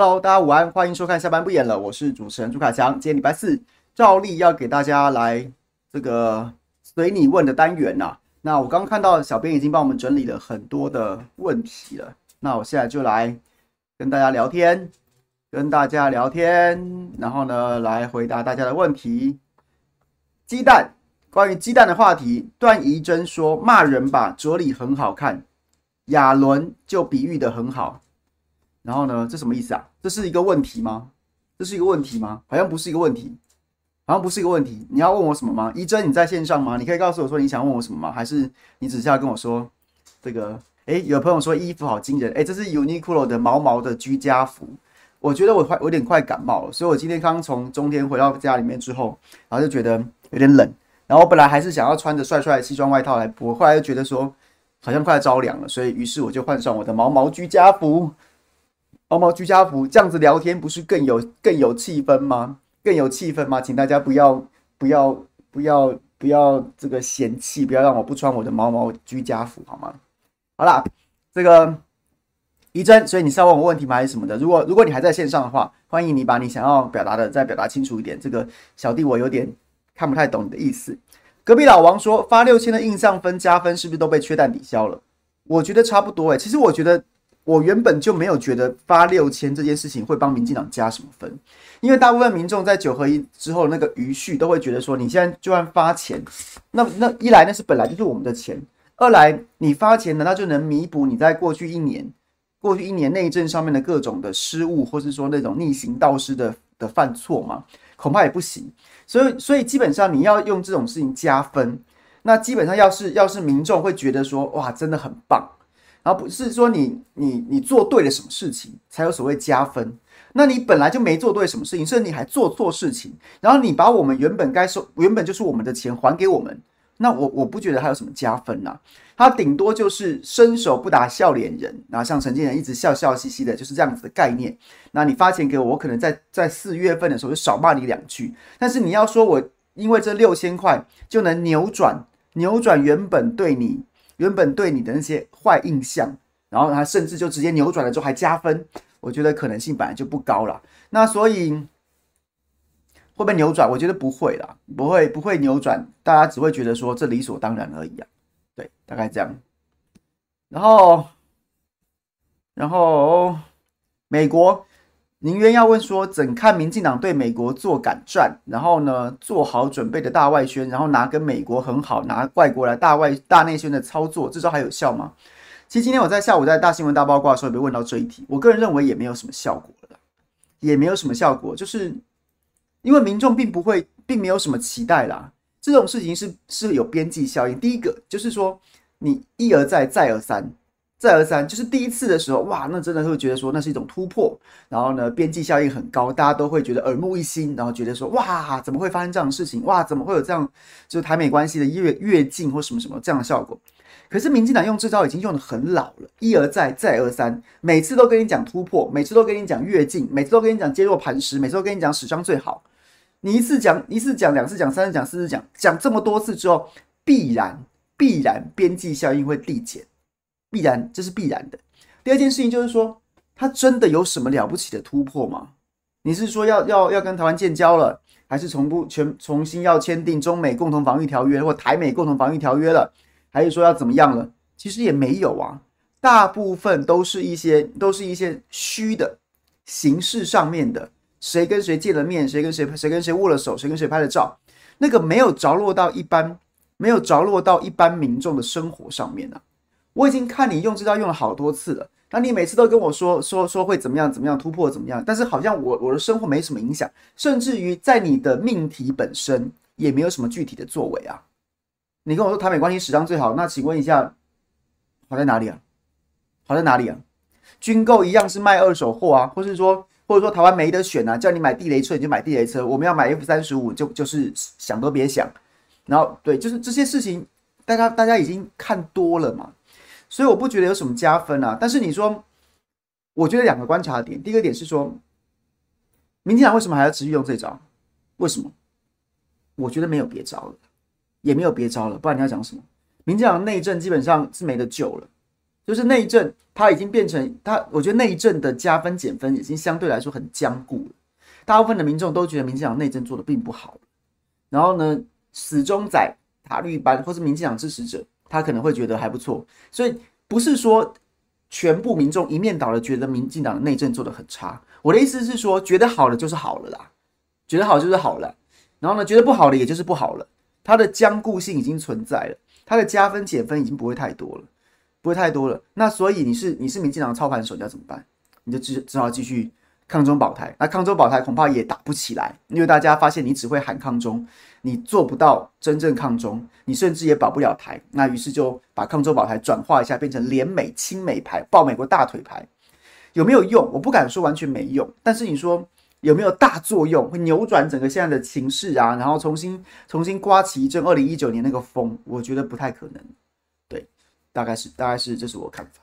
Hello，大家午安，欢迎收看下班不演了，我是主持人朱凯翔。今天礼拜四，照例要给大家来这个随你问的单元呐、啊。那我刚看到小编已经帮我们整理了很多的问题了，那我现在就来跟大家聊天，跟大家聊天，然后呢来回答大家的问题。鸡蛋，关于鸡蛋的话题，段怡珍说骂人吧，哲理很好看，亚伦就比喻的很好。然后呢，这什么意思啊？这是一个问题吗？这是一个问题吗？好像不是一个问题，好像不是一个问题。你要问我什么吗？一真，你在线上吗？你可以告诉我说你想问我什么吗？还是你只是要跟我说这个？诶，有朋友说衣服好惊人，诶，这是 Uniqlo 的毛毛的居家服。我觉得我快我有点快感冒了，所以我今天刚从中天回到家里面之后，然后就觉得有点冷。然后我本来还是想要穿着帅帅的西装外套来播，后来又觉得说好像快要着凉了，所以于是我就换上我的毛毛居家服。毛毛居家服这样子聊天不是更有更有气氛吗？更有气氛吗？请大家不要不要不要不要这个嫌弃，不要让我不穿我的毛毛居家服好吗？好啦，这个宜真，所以你是要问我问题吗？还是什么的？如果如果你还在线上的话，欢迎你把你想要表达的再表达清楚一点。这个小弟我有点看不太懂你的意思。隔壁老王说发六千的印象分加分是不是都被缺蛋抵消了？我觉得差不多诶、其实我觉得。我原本就没有觉得发六千这件事情会帮民进党加什么分，因为大部分民众在九合一之后那个余序都会觉得说，你现在就算发钱，那那一来那是本来就是我们的钱，二来你发钱难道就能弥补你在过去一年过去一年内政上面的各种的失误，或是说那种逆行道师的的犯错吗？恐怕也不行。所以所以基本上你要用这种事情加分，那基本上要是要是民众会觉得说，哇，真的很棒。而不是说你你你做对了什么事情才有所谓加分，那你本来就没做对什么事情，甚至你还做错事情，然后你把我们原本该收原本就是我们的钱还给我们，那我我不觉得还有什么加分呐、他顶多就是伸手不打笑脸人，然后像陈建仁一直笑笑嘻嘻的，就是这样子的概念。那你发钱给我，我可能在在四月份的时候就少骂你两句，但是你要说我因为这六千块就能扭转扭转原本对你。原本对你的那些坏印象，然后他甚至就直接扭转了之后还加分，我觉得可能性本来就不高了。那所以会不会扭转？我觉得不会啦，不会不会扭转，大家只会觉得说这理所当然而已啊。对，大概这样。然后，然后美国。宁愿要问说，怎看民进党对美国做敢战，然后呢，做好准备的大外宣，然后拿跟美国很好，拿外国来大外大内宣的操作，这招还有效吗？其实今天我在下午在大新闻大八卦的时候也被问到这一题，我个人认为也没有什么效果了，也没有什么效果，就是因为民众并不会，并没有什么期待啦。这种事情是是有边际效应，第一个就是说你一而再，再而三。再而三，就是第一次的时候，哇，那真的会觉得说那是一种突破，然后呢，边际效应很高，大家都会觉得耳目一新，然后觉得说，哇，怎么会发生这样的事情？哇，怎么会有这样，就是台美关系的越越近或什么什么这样的效果？可是民进党用这招已经用得很老了，一而再，再而三，每次都跟你讲突破，每次都跟你讲越近，每次都跟你讲坚若磐石，每次都跟你讲史上最好。你一次讲，一次讲，两次讲，三次讲，四次讲，讲这么多次之后，必然必然边际效应会递减。必然，这是必然的。第二件事情就是说，他真的有什么了不起的突破吗？你是说要要要跟台湾建交了，还是重不全重新要签订中美共同防御条约或台美共同防御条约了，还是说要怎么样了？其实也没有啊，大部分都是一些都是一些虚的形式上面的，谁跟谁见了面，谁跟谁谁跟谁握了手，谁跟谁拍了照，那个没有着落到一般没有着落到一般民众的生活上面啊。我已经看你用这招用了好多次了，那你每次都跟我说说说会怎么样怎么样突破怎么样，但是好像我我的生活没什么影响，甚至于在你的命题本身也没有什么具体的作为啊。你跟我说台美关系史上最好，那请问一下，好在哪里啊？好在哪里啊？军购一样是卖二手货啊，或是说或者说台湾没得选啊，叫你买地雷车你就买地雷车，我们要买 F 三十五就就是想都别想，然后对，就是这些事情，大家大家已经看多了嘛。所以我不觉得有什么加分啊，但是你说，我觉得两个观察点，第一个点是说，民进党为什么还要持续用这招？为什么？我觉得没有别招了，也没有别招了，不然你要讲什么？民进党内政基本上是没得救了，就是内政，它已经变成它，我觉得内政的加分减分已经相对来说很僵固了。大部分的民众都觉得民进党内政做的并不好，然后呢，始终在塔绿班或是民进党支持者，他可能会觉得还不错。所以不是说全部民众一面倒的觉得民进党的内政做得很差。我的意思是说，觉得好了就是好了啦，觉得好就是好了，然后呢，觉得不好的也就是不好了。它的僵固性已经存在了，它的加分减分已经不会太多了，不会太多了。那所以你是你是民进党操盘手，你要怎么办？你就只只好继续抗中保台。那抗中保台恐怕也打不起来，因为大家发现你只会喊抗中，你做不到真正抗中，你甚至也保不了台。那于是就把抗中保台转化一下，变成联美亲美牌，抱美国大腿牌，有没有用？我不敢说完全没用，但是你说。有没有大作用，会扭转整个现在的情势啊？然后重新重新刮起一阵二零一九年那个风，我觉得不太可能。对，大概是大概是这是我看法。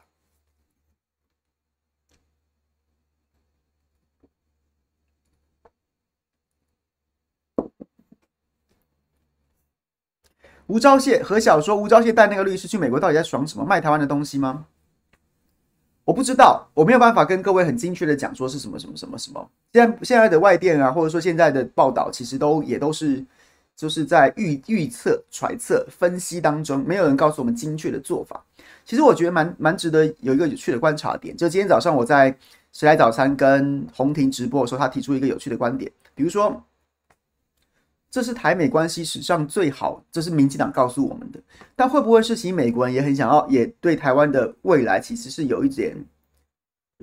吴钊燮何小说，吴钊燮带那个律师去美国，到底在爽什么？卖台湾的东西吗？我不知道，我没有办法跟各位很精确的讲说是什么什么什么什么。现在现在的外电啊，或者说现在的报道，其实都也都是就是在预预测、揣测、分析当中，没有人告诉我们精确的做法。其实我觉得蛮蛮值得有一个有趣的观察点，就今天早上我在谁来早餐跟洪婷直播的时候，他提出一个有趣的观点，比如说这是台美关系史上最好，这是民进党告诉我们的，但会不会是其美国人也很想要，也对台湾的未来其实是有一点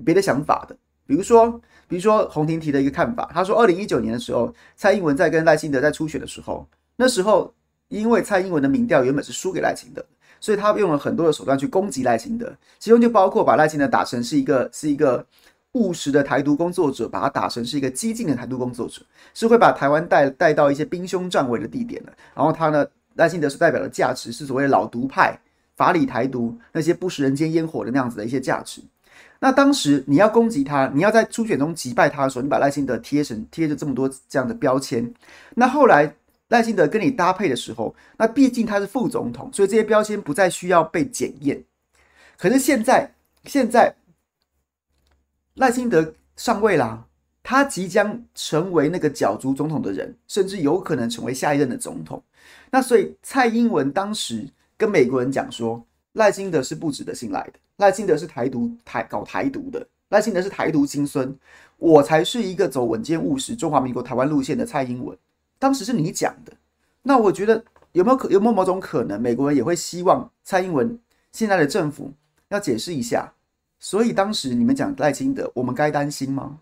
别的想法的？比如说，比如说洪婷提的一个看法，他说，二零一九年的时候，蔡英文在跟赖清德在初选的时候，那时候因为蔡英文的民调原本是输给赖清德，所以他用了很多的手段去攻击赖清德，其中就包括把赖清德打成是一个是一个。务实的台独工作者，把他打成是一个激进的台独工作者，是会把台湾带带到一些兵凶战危的地点的。然后他呢，赖清德是代表的价值是所谓的老独派、法理台独那些不食人间烟火的那样子的一些价值。那当时你要攻击他，你要在初选中击败他的时候，你把赖清德贴成贴着这么多这样的标签。那后来赖清德跟你搭配的时候，那毕竟他是副总统，所以这些标签不再需要被检验。可是现在，现在。赖清德上位啦，他即将成为那个角逐总统的人，甚至有可能成为下一任的总统。那所以蔡英文当时跟美国人讲说，赖清德是不值得信赖的，赖清德是台独台搞台独的，赖清德是台独亲孙，我才是一个走稳健务实中华民国台湾路线的蔡英文。当时是你讲的，那我觉得有没有可有没有某种可能，美国人也会希望蔡英文现在的政府要解释一下？所以当时你们讲赖清德，我们该担心吗？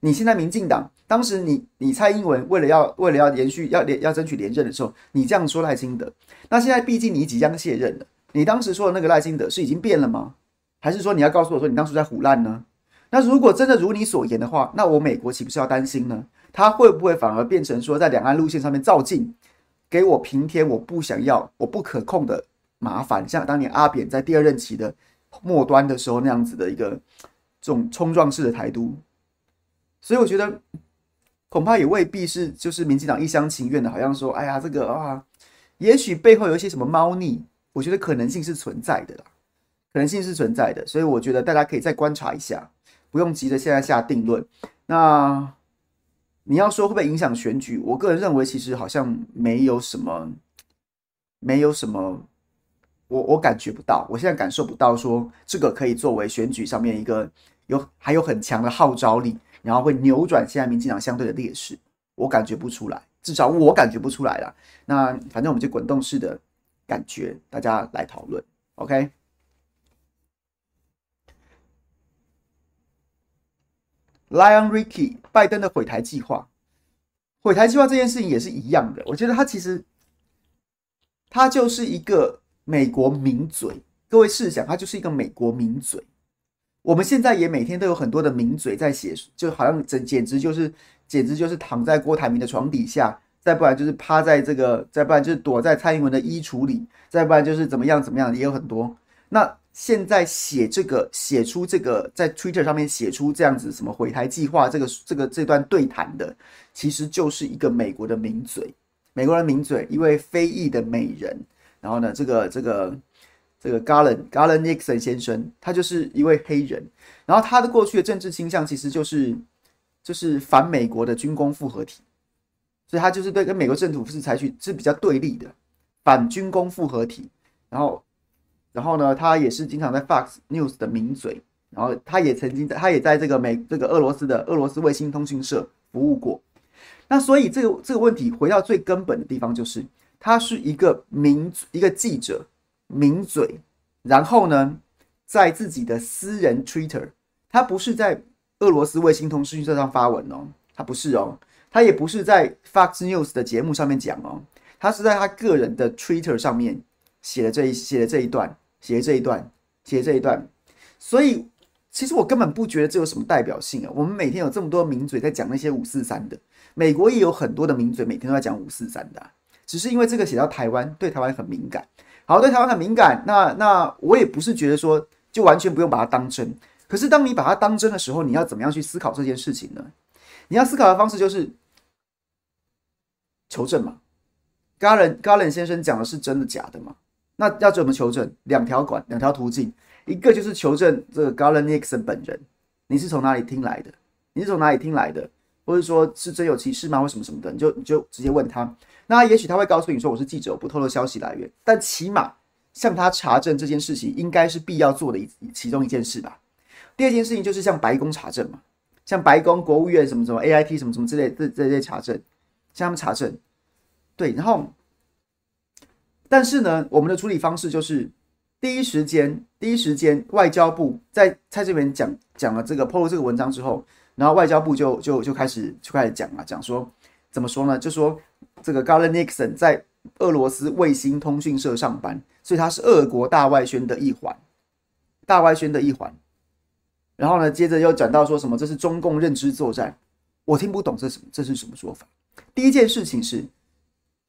你现在民进党，当时你你蔡英文为了要为了要延续要连要争取连任的时候，你这样说赖清德，那现在毕竟你即将卸任了，你当时说的那个赖清德是已经变了吗？还是说你要告诉我说你当时在唬烂呢？那如果真的如你所言的话，那我美国岂不是要担心呢？他会不会反而变成说在两岸路线上面照进，给我平添我不想要我不可控的麻烦，像当年阿扁在第二任期的。末端的时候那样子的一个这种冲撞式的台独，所以我觉得恐怕也未必是就是民进党一厢情愿的，好像说哎呀这个啊，也许背后有一些什么猫腻，我觉得可能性是存在的啦，可能性是存在的，所以我觉得大家可以再观察一下，不用急着现在下定论。那你要说会不会影响选举？我个人认为其实好像没有什么，没有什么。我我感觉不到，我现在感受不到说这个可以作为选举上面一个有还有很强的号召力，然后会扭转现在民进党相对的劣势，我感觉不出来，至少我感觉不出来了。那反正我们就滚动式的感觉，大家来讨论，OK？Lion Ricky，拜登的毁台计划，毁台计划这件事情也是一样的，我觉得他其实他就是一个。美国名嘴，各位试想，他就是一个美国名嘴。我们现在也每天都有很多的名嘴在写，就好像简简直就是，简直就是躺在郭台铭的床底下，再不然就是趴在这个，再不然就是躲在蔡英文的衣橱里，再不然就是怎么样怎么样，也有很多。那现在写这个，写出这个，在 Twitter 上面写出这样子什么毁台计划，这个这个这段对谈的，其实就是一个美国的名嘴，美国的名嘴，一位非裔的美人。然后呢，这个这个这个 Garland Garland Nixon 先生，他就是一位黑人，然后他的过去的政治倾向其实就是就是反美国的军工复合体，所以他就是对跟美国政府是采取是比较对立的反军工复合体。然后，然后呢，他也是经常在 Fox News 的名嘴，然后他也曾经在他也在这个美这个俄罗斯的俄罗斯卫星通讯社服务过。那所以这个这个问题回到最根本的地方，就是他是一个名一个记者。名嘴，然后呢，在自己的私人 Twitter，他不是在俄罗斯卫星通讯社上发文哦，他不是哦，他也不是在 Fox News 的节目上面讲哦，他是在他个人的 Twitter 上面写的这一写的这一段，写的这一段，写的这一段，所以其实我根本不觉得这有什么代表性啊。我们每天有这么多名嘴在讲那些五四三的，美国也有很多的名嘴每天都在讲五四三的，只是因为这个写到台湾，对台湾很敏感。好，对台湾很敏感，那那我也不是觉得说就完全不用把它当真。可是当你把它当真的时候，你要怎么样去思考这件事情呢？你要思考的方式就是求证嘛。Garland Garland 先生讲的是真的假的嘛？那要怎么求证？两条管，两条途径，一个就是求证这个 Garland Nixon 本人，你是从哪里听来的？你是从哪里听来的？或者说是真有其事吗？或什么什么的，你就你就直接问他。那也许他会告诉你说，我是记者，我不透露消息来源。但起码向他查证这件事情，应该是必要做的一其中一件事吧。第二件事情就是向白宫查证嘛，向白宫、国务院什么什么 AIT 什么什么之类这这些查证，向他们查证。对，然后，但是呢，我们的处理方式就是第一时间，第一时间，外交部在蔡这边讲讲了这个 PO 这个文章之后，然后外交部就就就开始就开始讲了，讲说怎么说呢？就说。这个 Garland Nixon 在俄罗斯卫星通讯社上班，所以他是俄国大外宣的一环，大外宣的一环。然后呢，接着又讲到说什么这是中共认知作战，我听不懂这什这是什么说法。第一件事情是，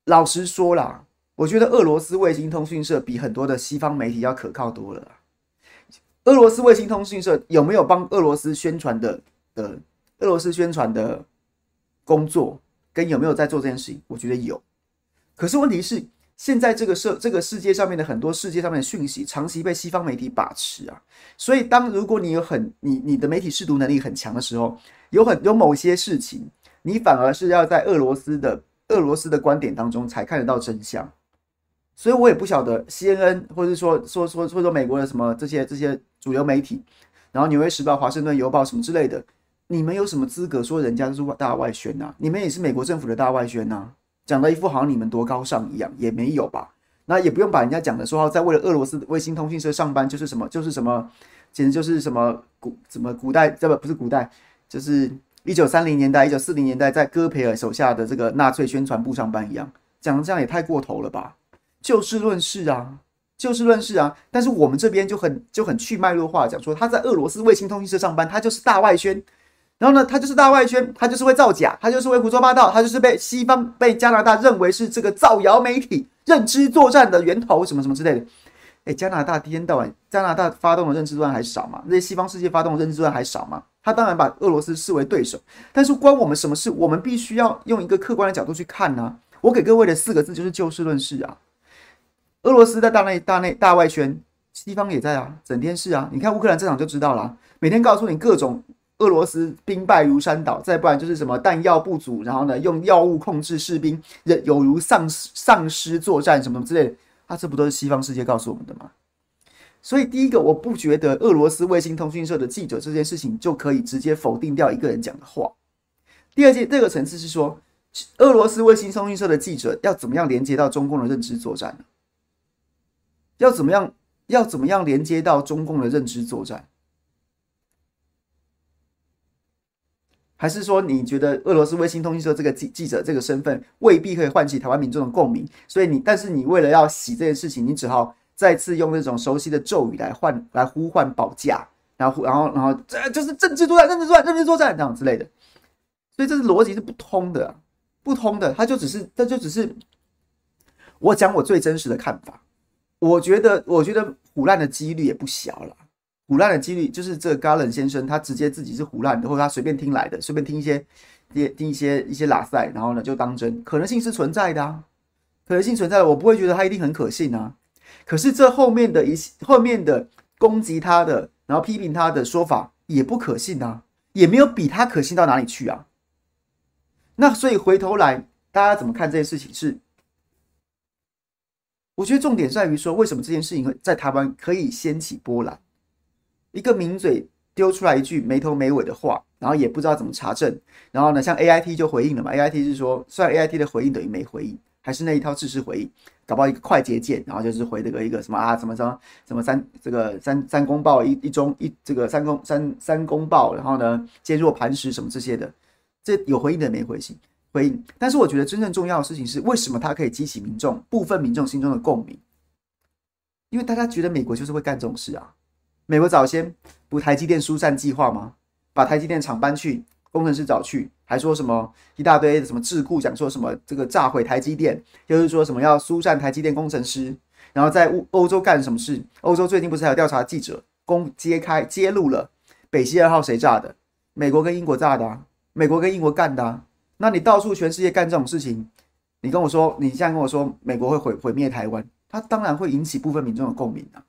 老实说啦，我觉得俄罗斯卫星通讯社比很多的西方媒体要可靠多了。俄罗斯卫星通讯社有没有帮俄罗斯宣传的的俄罗斯宣传的工作？跟有没有在做这件事情，我觉得有。可是问题是，现在这个社这个世界上面的很多世界上面的讯息，长期被西方媒体把持啊。所以，当如果你有很你你的媒体识读能力很强的时候，有很有某些事情，你反而是要在俄罗斯的俄罗斯的观点当中才看得到真相。所以我也不晓得 CNN 或者说说说或者说美国的什么这些这些主流媒体，然后纽约时报、华盛顿邮报什么之类的。你们有什么资格说人家都是大外宣呐、啊？你们也是美国政府的大外宣呐、啊，讲的一副好像你们多高尚一样，也没有吧？那也不用把人家讲的说，在为了俄罗斯卫星通讯社上班就是什么，就是什么，简直就是什么古什么古代，这不不是古代，就是一九三零年代、一九四零年代在戈培尔手下的这个纳粹宣传部上班一样，讲的这样也太过头了吧？就事论事啊，就事论事啊。但是我们这边就很就很去脉络化讲说，他在俄罗斯卫星通讯社上班，他就是大外宣。然后呢，他就是大外宣，他就是会造假，他就是会胡说八道，他就是被西方、被加拿大认为是这个造谣媒体、认知作战的源头，什么什么之类的。哎，加拿大一天到晚，加拿大发动的认知作战还少吗？那些西方世界发动的认知作战还少吗？他当然把俄罗斯视为对手，但是关我们什么事？我们必须要用一个客观的角度去看呢、我给各位的四个字就是就事论事啊。俄罗斯在大内、大内、大外宣，西方也在啊，整天是啊。你看乌克兰这场就知道了，每天告诉你各种。俄罗斯兵败如山倒，再不然就是什么弹药不足，然后呢，用药物控制士兵，有如丧尸丧尸作战什么之类的，啊，这不都是西方世界告诉我们的吗？所以第一个，我不觉得俄罗斯卫星通讯社的记者这件事情就可以直接否定掉一个人讲的话。第二件，这个层次是说，俄罗斯卫星通讯社的记者要怎么样连接到中共的认知作战呢？要怎么样？要怎么样连接到中共的认知作战？还是说你觉得俄罗斯卫星通讯社这个记记者这个身份未必可以唤起台湾民众的共鸣？所以你，但是你为了要洗这件事情，你只好再次用那种熟悉的咒语来唤来呼唤保驾，然后然后然后这就是政治作战、政治作战、政治作战这样之类的。所以这是逻辑是不通的，不通的。他就只是，他就只是我讲我最真实的看法。我觉得，我觉得腐烂的几率也不小了。唬烂的几率就是这个 Garland 先生，他直接自己是唬烂的，或者他随便听来的，随便听一些、听一些、一些拉赛，然后呢就当真，可能性是存在的啊，可能性存在，我不会觉得他一定很可信啊。可是这后面的一后面的攻击他的，然后批评他的说法也不可信啊，也没有比他可信到哪里去啊。那所以回头来，大家怎么看这件事情是？是我觉得重点在于说，为什么这件事情在台湾可以掀起波澜？一个名嘴丢出来一句没头没尾的话，然后也不知道怎么查证，然后呢，像 AIT 就回应了嘛？AIT 是说，虽然 AIT 的回应等于没回应，还是那一套制式回应，搞不好一个快捷键，然后就是回这个一个什么啊，什么什么什么三这个三三公报一一中一这个三公三三公报，然后呢坚若磐石什么这些的。这有回应的没回信回应，但是我觉得真正重要的事情是，为什么它可以激起民众部分民众心中的共鸣？因为大家觉得美国就是会干这种事啊。美国早先不台积电疏散计划吗？把台积电厂搬去，工程师找去，还说什么一大堆的什么智库讲说什么这个炸毁台积电，又是说什么要疏散台积电工程师，然后在欧欧洲干什么事？欧洲最近不是还有调查记者公揭开揭露了北溪二号谁炸的？美国跟英国炸的啊。美国跟英国干的啊，那你到处全世界干这种事情，你跟我说，你现在跟我说美国会毁毁灭台湾，它当然会引起部分民众的共鸣啊。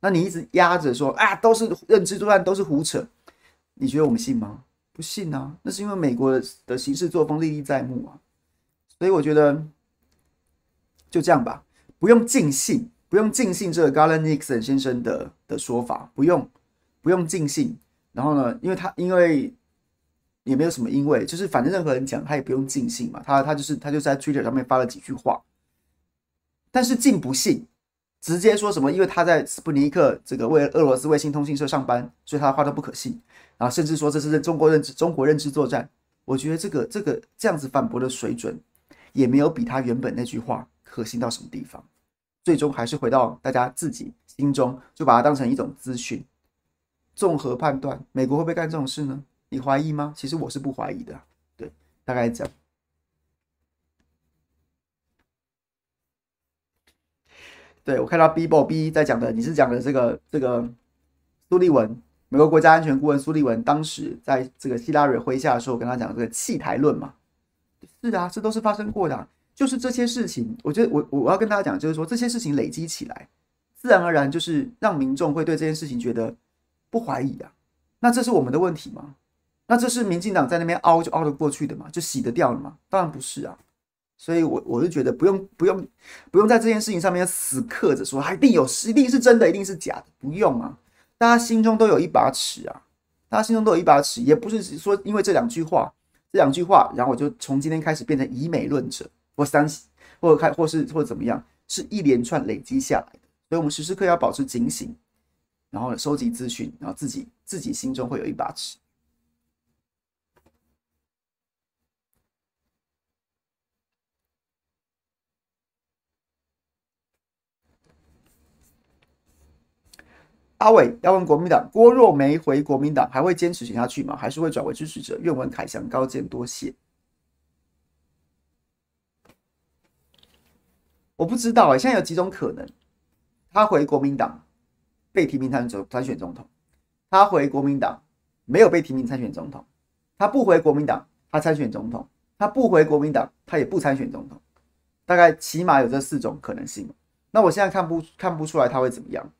那你一直压着说啊，都是认知作战，都是胡扯，你觉得我们信吗？不信啊，那是因为美国的行事作风历历在目啊。所以我觉得就这样吧，不用尽信，不用尽信这个 Garland Nixon 先生的的说法，不用不用尽信。然后呢，因为他因为。也没有什么，因为就是反正任何人讲他也不用尽信嘛，他他就是他就在 Twitter 上面发了几句话，但是尽不信，直接说什么，因为他在斯普尼克这个为俄罗斯卫星通讯社上班，所以他的话都不可信，然后甚至说这是在中国认知中国认知作战，我觉得这个这个这样子反驳的水准，也没有比他原本那句话可信到什么地方，最终还是回到大家自己心中，就把它当成一种资讯，综合判断，美国会不会干这种事呢？你怀疑吗？其实我是不怀疑的。对，大概这样。对，我看到 BBOB 在讲的，你是讲的这个这个苏利文，美国国家安全顾问苏利文，当时在这个希拉蕊麾下的时候，跟他讲这个弃台论嘛。是啊，这都是发生过的啊。就是这些事情，我觉得我我要跟大家讲，就是说这些事情累积起来，自然而然就是让民众会对这件事情觉得不怀疑啊。那这是我们的问题吗？那这是民进党在那边凹就凹得过去的嘛？就洗得掉了嘛？当然不是啊！所以我，我我就觉得不用不用不用在这件事情上面死磕着说，还一定有一定是真的，一定是假的，不用啊！大家心中都有一把尺啊！大家心中都有一把尺，也不是说因为这两句话，这两句话，然后我就从今天开始变成以美论者，或三或者开或是或怎么样，是一连串累积下来的。所以我们时时刻要保持警醒，然后收集资讯，然后自己自己心中会有一把尺。阿伟要问国民党，郭若梅回国民党，还会坚持选下去吗？还是会转为支持者？愿闻凯翔高见多谢。我不知道哎、欸，现在有几种可能：他回国民党被提名参选参选总统；他回国民党没有被提名参选总统；他不回国民党，他参选总统；他不回国民党，他也不参选总统。大概起码有这四种可能性。那我现在看不看不出来他会怎么样。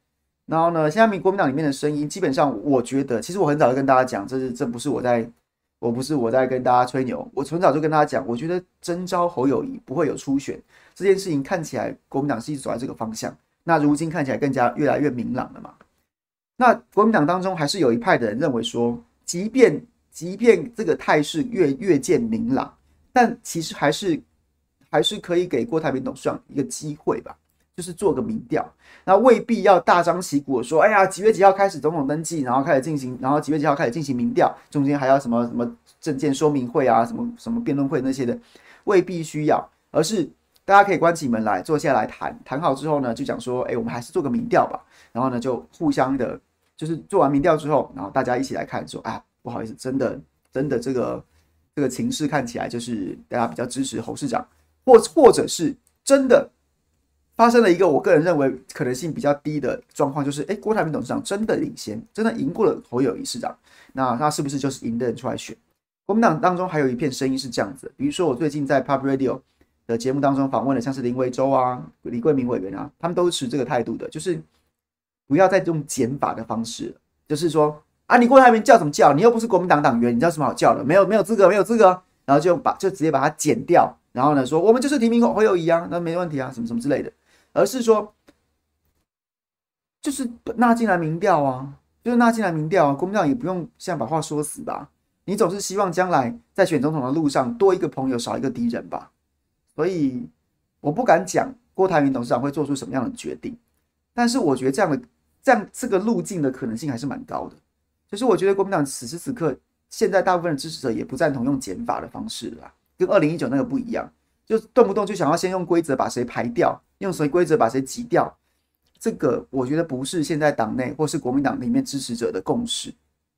然后呢，现在民国民党里面的声音，基本上我觉得，其实我很早就跟大家讲，这是这不是我在，我不是我在跟大家吹牛，我很早就跟大家讲，我觉得征召侯友谊不会有初选这件事情，看起来国民党是一直走在这个方向。那如今看起来更加越来越明朗了嘛。那国民党当中还是有一派的人认为说，即便即便这个态势越越见明朗，但其实还是还是可以给郭台铭董事长一个机会吧。就是做个民调，那未必要大张旗鼓说，哎呀，几月几号开始总统登记，然后开始进行，然后几月几号开始进行民调，中间还要什么什么证件说明会啊，什么什么辩论会那些的，未必需要，而是大家可以关起门来坐下来谈，谈好之后呢，就讲说，哎，我们还是做个民调吧，然后呢，就互相的，就是做完民调之后，然后大家一起来看，说，啊，不好意思，真的真的这个这个情势看起来就是大家比较支持侯市长，或或者是真的。发生了一个我个人认为可能性比较低的状况，就是，诶，郭台铭董事长真的领先，真的赢过了侯友宜市长，那他是不是就是赢的人出来选？国民党当中还有一片声音是这样子，比如说我最近在 Pub Radio 的节目当中访问了像是林维洲啊、李贵明委员啊，他们都持这个态度的，就是不要再用减法的方式，就是说啊，你郭台铭叫什么叫？你又不是国民党党员，你叫什么好叫的？没有没有资格，没有资格，然后就把就直接把它减掉，然后呢说我们就是提名侯友宜啊，那没问题啊，什么什么之类的，而是说就是纳进来民调啊，就是纳进来民调啊，国民党也不用现在把话说死吧。你总是希望将来在选总统的路上多一个朋友少一个敌人吧，所以我不敢讲郭台铭董事长会做出什么样的决定，但是我觉得这样的这样这个路径的可能性还是蛮高的。就是我觉得国民党此时此刻现在大部分的支持者也不赞同用减法的方式啦，跟二零一九那个不一样，就动不动就想要先用规则把谁排掉，用谁规则把谁挤掉，这个我觉得不是现在党内或是国民党里面支持者的共识。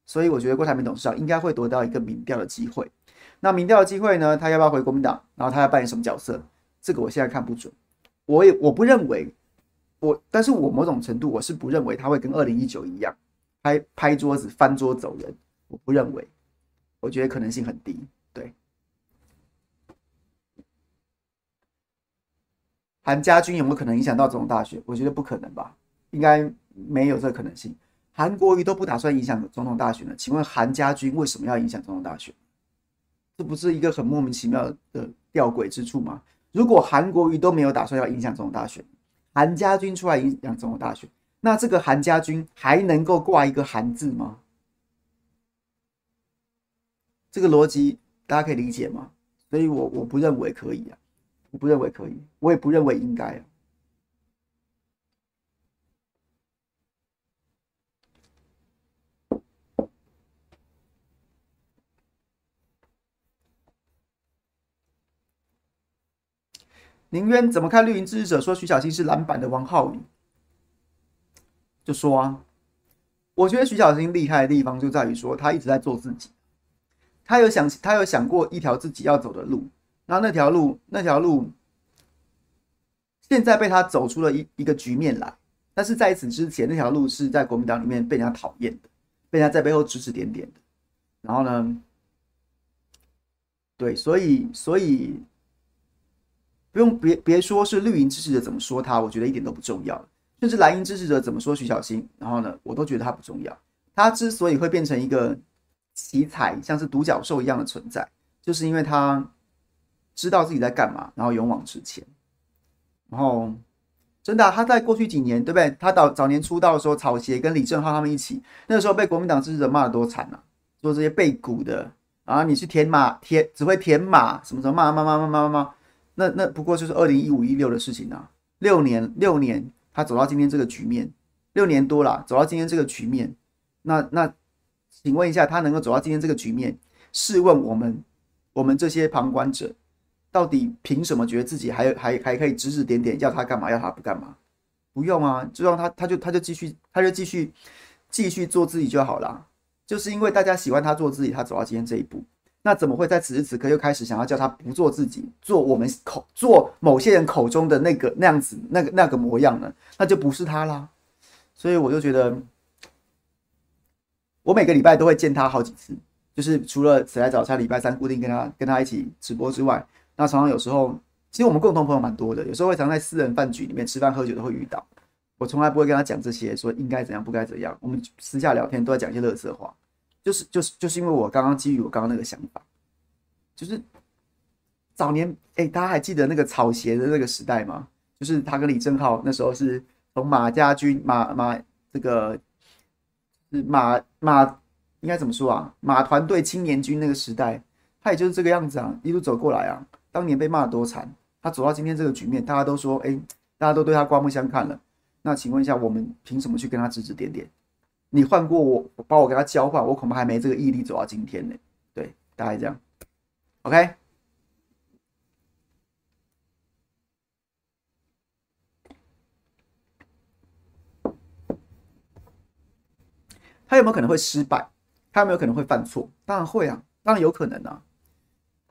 所以我觉得郭台铭董事长应该会得到一个民调的机会。那民调的机会呢？他要不要回国民党？然后他要扮演什么角色？这个我现在看不准。我也我不认为我，但是我某种程度我是不认为他会跟二零一九一样拍拍桌子翻桌走人。我不认为，我觉得可能性很低。对，韩家军有没有可能影响到总统大选？我觉得不可能吧，应该没有这个可能性。韩国瑜都不打算影响总统大选了，请问韩家军为什么要影响总统大选？这不是一个很莫名其妙的吊诡之处吗？如果韩国瑜都没有打算要影响总统大选，韩家军出来影响总统大选，那这个韩家军还能够挂一个韩字吗？这个逻辑大家可以理解吗？所以我我不认为可以啊，我不认为可以，我也不认为应该。宁渊怎么看绿营支持者说徐小新是蓝版的王浩宇？就说啊，我觉得徐小新厉害的地方就在于说他一直在做自己，他有想他有想过一条自己要走的路，然后那条路那条路现在被他走出了一一个局面来，但是在此之前那条路是在国民党里面被人家讨厌的，被人家在背后指指点点的，然后呢，对，所以所以。不用别别说是绿营支持者怎么说他，我觉得一点都不重要。甚至蓝营支持者怎么说徐小新，然后呢，我都觉得他不重要。他之所以会变成一个奇才，像是独角兽一样的存在，就是因为他知道自己在干嘛，然后勇往直前。然后真的，他在过去几年，对不对？他早早年出道的时候，草鞋跟李正浩他们一起，那个时候被国民党支持者骂得多惨啊！说这些背骨的啊，你去填马填只会填马，什么什么骂骂骂骂骂骂骂。那那不过就是二零一五一六的事情啊，六年六年，他走到今天这个局面，六年多了，走到今天这个局面，那那，请问一下，他能够走到今天这个局面，试问我们我们这些旁观者，到底凭什么觉得自己还还还可以指指点点，要他干嘛，要他不干嘛？不用啊，就让他他就他就继续他就继续继续做自己就好了，就是因为大家喜欢他做自己，他走到今天这一步。那怎么会在此时此刻又开始想要叫他不做自己，做我们口做某些人口中的那个那样子那个那个模样呢？那就不是他啦。所以我就觉得，我每个礼拜都会见他好几次，就是除了此来早餐礼拜三固定跟他跟他一起直播之外，那常常有时候其实我们共同朋友蛮多的，有时候会常在私人饭局里面吃饭喝酒都会遇到。我从来不会跟他讲这些，说应该怎样不该怎样，我们私下聊天都在讲一些乐色话。就是就是就是因为我刚刚基于我刚刚那个想法，就是早年哎、大家还记得那个草鞋的那个时代吗？就是他跟李正浩那时候是从马家军马马这个是马马应该怎么说啊？马团队青年军那个时代，他也就是这个样子啊，一路走过来啊。当年被骂得多惨，他走到今天这个局面，大家都说哎、大家都对他刮目相看了。那请问一下，我们凭什么去跟他指指点点？你换过我，把我跟他交换，我恐怕还没这个毅力走到今天呢。对，大概这样。OK，他有没有可能会失败？他有没有可能会犯错？当然会啊，当然有可能啊。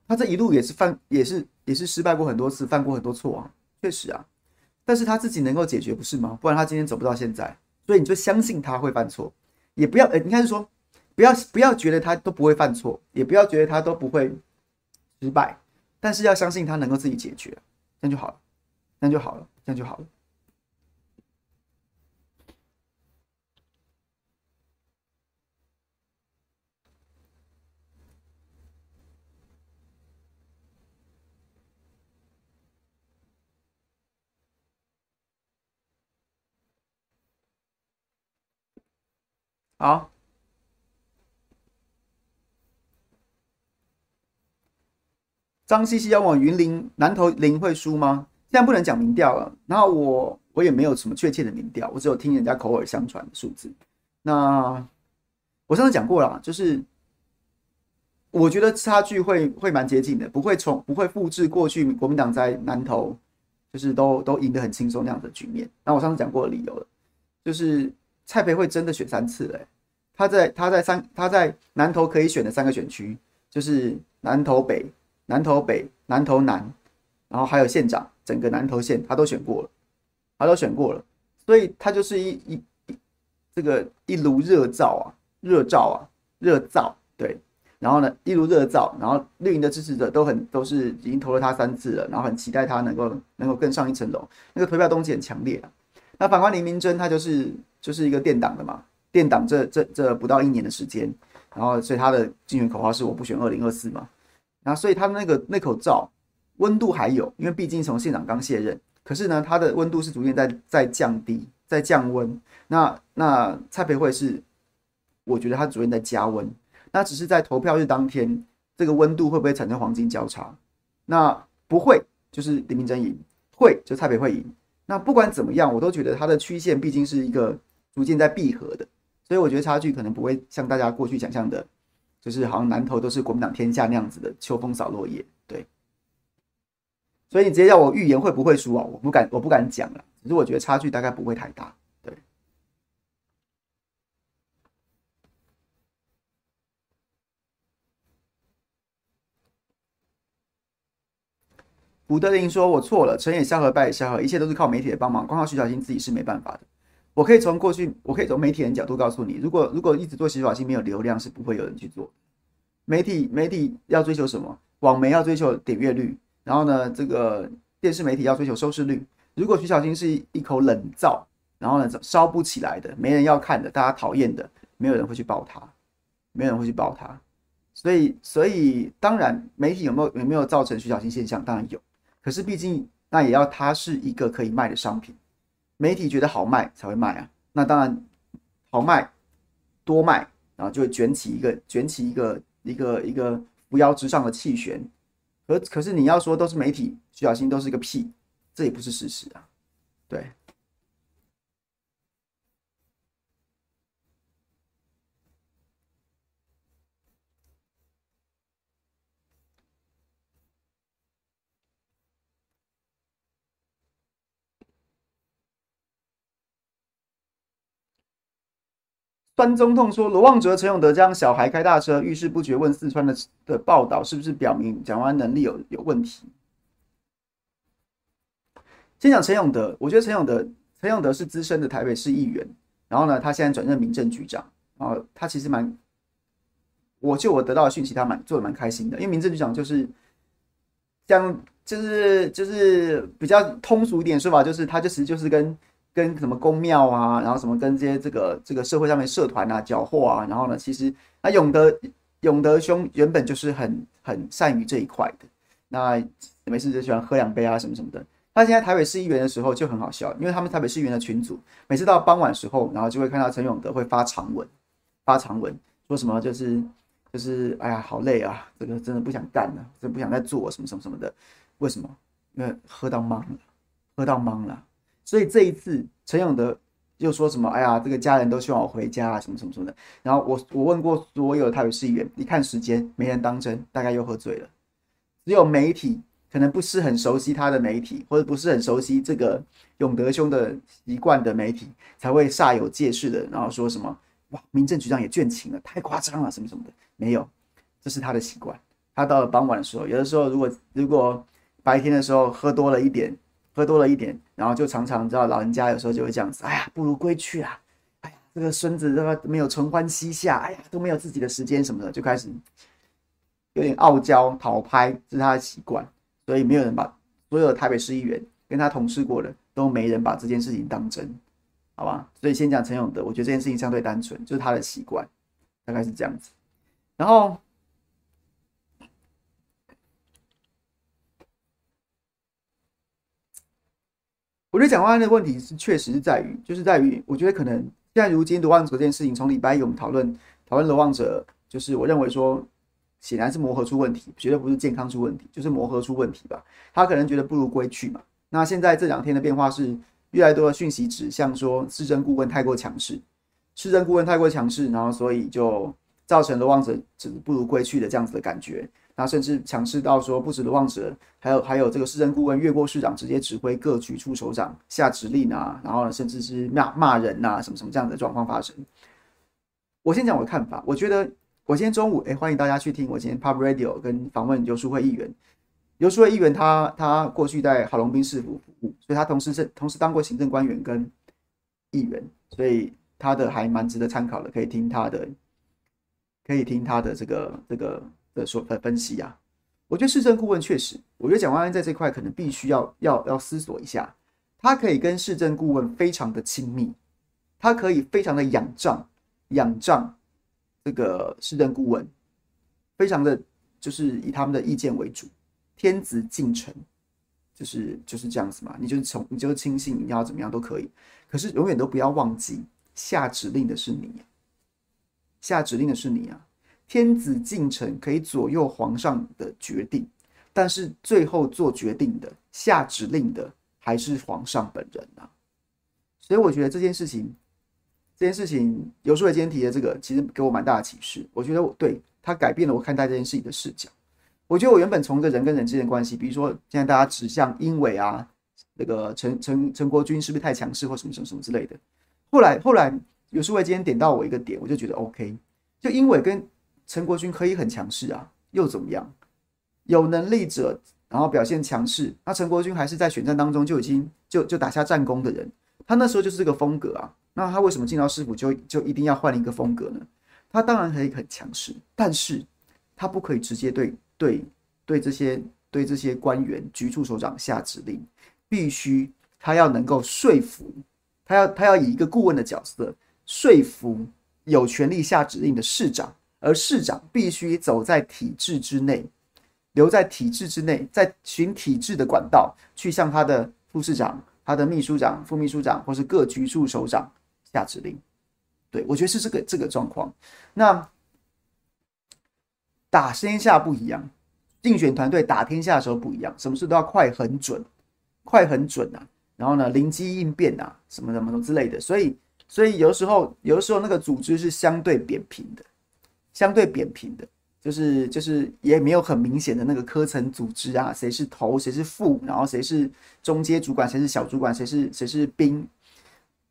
他这一路也是犯，也是也是失败过很多次，犯过很多错啊，确实啊。但是他自己能够解决，不是吗？不然他今天走不到现在。所以你就相信他会犯错，也不要呃，应该是说，不要不要觉得他都不会犯错，也不要觉得他都不会失败，但是要相信他能够自己解决。这样就好了，这样就好了，这样就好了。好。张西西要往云林南投林会输吗？现在不能讲民调了。然后我我也没有什么确切的民调，我只有听人家口耳相传的数字。那我上次讲过了，就是我觉得差距会会蛮接近的，不会从不会复制过去国民党在南投就是都都赢得很轻松那样的局面。那我上次讲过的理由了，就是蔡培慧真的选三次了、欸，他在他在三他在南投可以选的三个选区，就是南投北。南投北、南投南，然后还有县长，整个南投县他都选过了，他都选过了，所以他就是一一一这个一炉热灶啊，热灶啊，热灶，对，然后呢，一炉热灶，然后绿营的支持者都很都是已经投了他三次了，然后很期待他能够能够更上一层楼，那个投票动机很强烈啊。那反观林明珍，他就是就是一个垫档的嘛，垫档这这这不到一年的时间，然后所以他的竞选口号是我不选二零二四嘛。那所以他的那个那口罩温度还有，因为毕竟从县长刚卸任，可是呢，它的温度是逐渐在在降低，在降温。那那蔡培慧是，我觉得他逐渐在加温。那只是在投票日当天，这个温度会不会产生黄金交叉？那不会，就是林明溱赢；会，就蔡培慧赢。那不管怎么样，我都觉得它的曲线毕竟是一个逐渐在闭合的，所以我觉得差距可能不会像大家过去想象的。就是好像南头都是国民党天下那样子的秋风扫落叶，对。所以你直接叫我预言会不会输啊？我不敢，我不敢讲了。只是我觉得差距大概不会太大，对。古德林说：“我错了，成也萧何，败也萧何，一切都是靠媒体的帮忙，光靠徐小新自己是没办法的。”我可以从过去，我可以从媒体人角度告诉你，如果如果一直做徐小新没有流量，是不会有人去做。媒体媒体要追求什么？网媒要追求点阅率，然后呢，这个电视媒体要追求收视率。如果徐小新是一口冷灶，然后呢烧不起来的，没人要看的，大家讨厌的，没有人会去报他，没有人会去报他。所以所以当然，媒体有没有有没有造成徐小新现象？当然有，可是毕竟那也要它是一个可以卖的商品。媒体觉得好卖才会卖啊，那当然好卖多卖，然后就会卷起一个卷起一个一个一个扶摇直上的气旋。可可是你要说都是媒体，徐小新都是一个屁，这也不是事实啊，对。酸中痛说：“罗旺哲、陈永德将小孩开大车，遇事不决问四川的的报道，是不是表明蒋万能力有有问题？”先讲陈永德，我觉得陈永德陈永德是资深的台北市议员，然后呢，他现在转任民政局长，然后他其实蛮，我就我得到的讯息，他蛮做的蛮开心的，因为民政局长就是这样，就是就是比较通俗一点说法，就是他就其实就是跟。跟什么宫庙啊，然后什么跟这些这个这个社会上面社团啊缴获啊，然后呢，其实那永德永德兄原本就是很很善于这一块的，那没事就喜欢喝两杯啊什么什么的。他现在台北市议员的时候就很好笑，因为他们台北市议员的群组，每次到傍晚时候，然后就会看到陈永德会发长文，发长文说什么就是就是哎呀好累啊，这个真的不想干了，真不想再做什么什么什么的。为什么？因为喝到懵了，喝到懵了。所以这一次，陈永德又说什么？哎呀，这个家人都希望我回家啊，什么什么什么的。然后我我问过所有的台北市议员，一看时间，没人当真，大概又喝醉了。只有媒体可能不是很熟悉他的媒体，或者不是很熟悉这个永德兄的习惯的媒体，才会煞有介事的，然后说什么哇，民政局长也倦勤了，太夸张了，什么什么的。没有，这是他的习惯。他到了傍晚的时候，有的时候如果如果白天的时候喝多了一点。喝多了一点，然后就常常知道老人家有时候就会这样子，哎呀，不如归去啊，哎呀，这个孙子这个没有承欢膝下，哎呀，都没有自己的时间什么的，就开始有点傲娇讨拍，这是他的习惯，所以没有人把，所有的台北市议员跟他同事过的，都没人把这件事情当真，好吧？所以先讲陈永德，我觉得这件事情相对单纯，就是他的习惯，大概是这样子。然后，我觉得蒋万安的问题是确实是在于，就是在于，我觉得可能现在如今罗旺哲这件事情，从礼拜一我们讨论讨论罗望者，就是我认为说。显然是磨合出问题，绝对不是健康出问题，就是磨合出问题吧。他可能觉得不如归去嘛。那现在这两天的变化是，越来越多的讯息指向说，市政顾问太过强势，市政顾问太过强势，然后所以就造成了罗旺哲只不如归去的这样子的感觉。那甚至强势到说，不止罗旺者，还有还有这个市政顾问越过市长，直接指挥各局处首长下指令啊，然后，甚至是骂骂人呐，什么什么这样的状况发生。我先讲我的看法，我觉得。我今天中午，哎，欢迎大家去听我今天 Pub Radio 跟访问游淑慧议员。游淑慧议员他他过去在郝龙斌市府服务，所以他同时是同时当过行政官员跟议员，所以他的还蛮值得参考的，可以听他的，可以听他的这个这个的说呃分析啊。我觉得市政顾问确实，我觉得蒋万安在这块可能必须要要要思索一下，他可以跟市政顾问非常的亲密，他可以非常的仰仗仰仗。这个市政顾问非常的就是以他们的意见为主，天子进城，就是就是这样子嘛。你就从你就是亲信，你要怎么样都可以。可是永远都不要忘记，下指令的是你，下指令的是你啊。天子近臣可以左右皇上的决定，但是最后做决定的、下指令的还是皇上本人啊。所以我觉得这件事情。这件事情，游淑慧今天提的这个，其实给我蛮大的启示。我觉得我对他改变了我看待这件事情的视角。我觉得我原本从这人跟人之间的关系，比如说现在大家指向英伟啊，那个陈陈陈国军是不是太强势或什么什么什么之类的。后来后来游淑慧今天点到我一个点，我就觉得 OK。就英伟跟陈国军可以很强势啊，又怎么样？有能力者然后表现强势，那陈国军还是在选战当中就已经就就打下战功的人，他那时候就是这个风格啊。那他为什么进到市府就就一定要换一个风格呢？他当然可以很强势，但是他不可以直接对对对这些对这些官员局处首长下指令，必须他要能够说服，他要他要以一个顾问的角色说服有权力下指令的市长，而市长必须走在体制之内，留在体制之内，在循体制的管道去向他的副市长、他的秘书长、副秘书长或是各局处首长。下指令，对，我觉得是这个这个状况。那打天下不一样，竞选团队打天下的时候不一样，什么事都要快很准，快很准啊。然后呢，灵机应变啊，什么什么之类的。所以，所以有时候，有的时候那个组织是相对扁平的，相对扁平的，就是就是也没有很明显的那个科层组织啊，谁是头，谁是副，然后谁是中阶主管，谁是小主管，谁是谁是兵，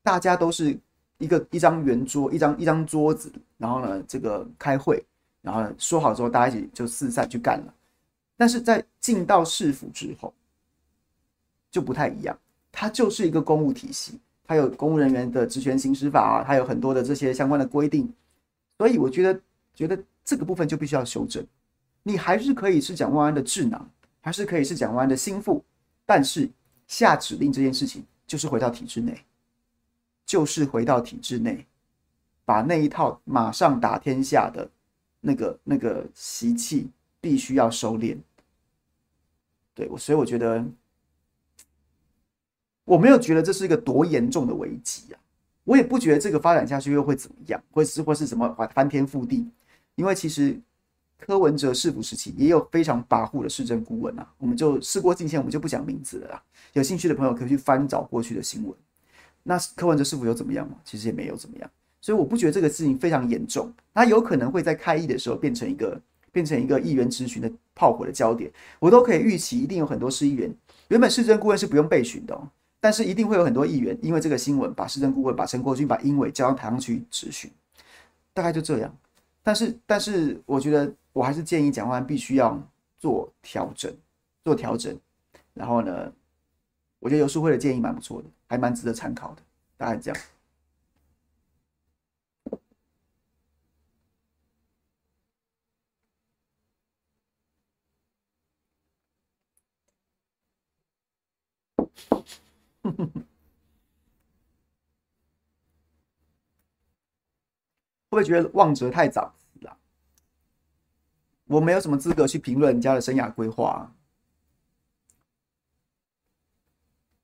大家都是。一个一张圆桌，一张一张桌子，然后呢，这个开会，然后说好之后，大家一起就四散去干了。但是在进到市府之后，就不太一样，它就是一个公务体系，它有公务人员的职权行使法啊，它有很多的这些相关的规定，所以我觉得，觉得这个部分就必须要修正。你还是可以是蒋万安的智囊，还是可以是蒋万安的心腹，但是下指令这件事情就是回到体制内。就是回到体制内，把那一套马上打天下的那个那个习气必须要收敛。对我，所以我觉得我没有觉得这是一个多严重的危机啊，我也不觉得这个发展下去又会怎么样，会是或是什么翻天覆地。因为其实柯文哲市府时期也有非常跋扈的市政顾问啊，我们就事过境迁，我们就不讲名字了啦。有兴趣的朋友可以去翻找过去的新闻。那柯文哲市府有怎么样吗？其实也没有怎么样，所以我不觉得这个事情非常严重。他有可能会在开议的时候变成一个变成一个议员质询的炮火的焦点，我都可以预期，一定有很多市议员原本市政顾问是不用备询的，哦但是一定会有很多议员因为这个新闻把市政顾问把陈国军把英伟叫到台上去质询，大概就这样。但是但是我觉得我还是建议蒋万安必须要做调整，做调整，然后呢，我觉得游淑慧的建议蛮不错的。还蛮值得参考的，大概这样。会不会觉得望哲太早？我没有什么资格去评论人家的生涯规划。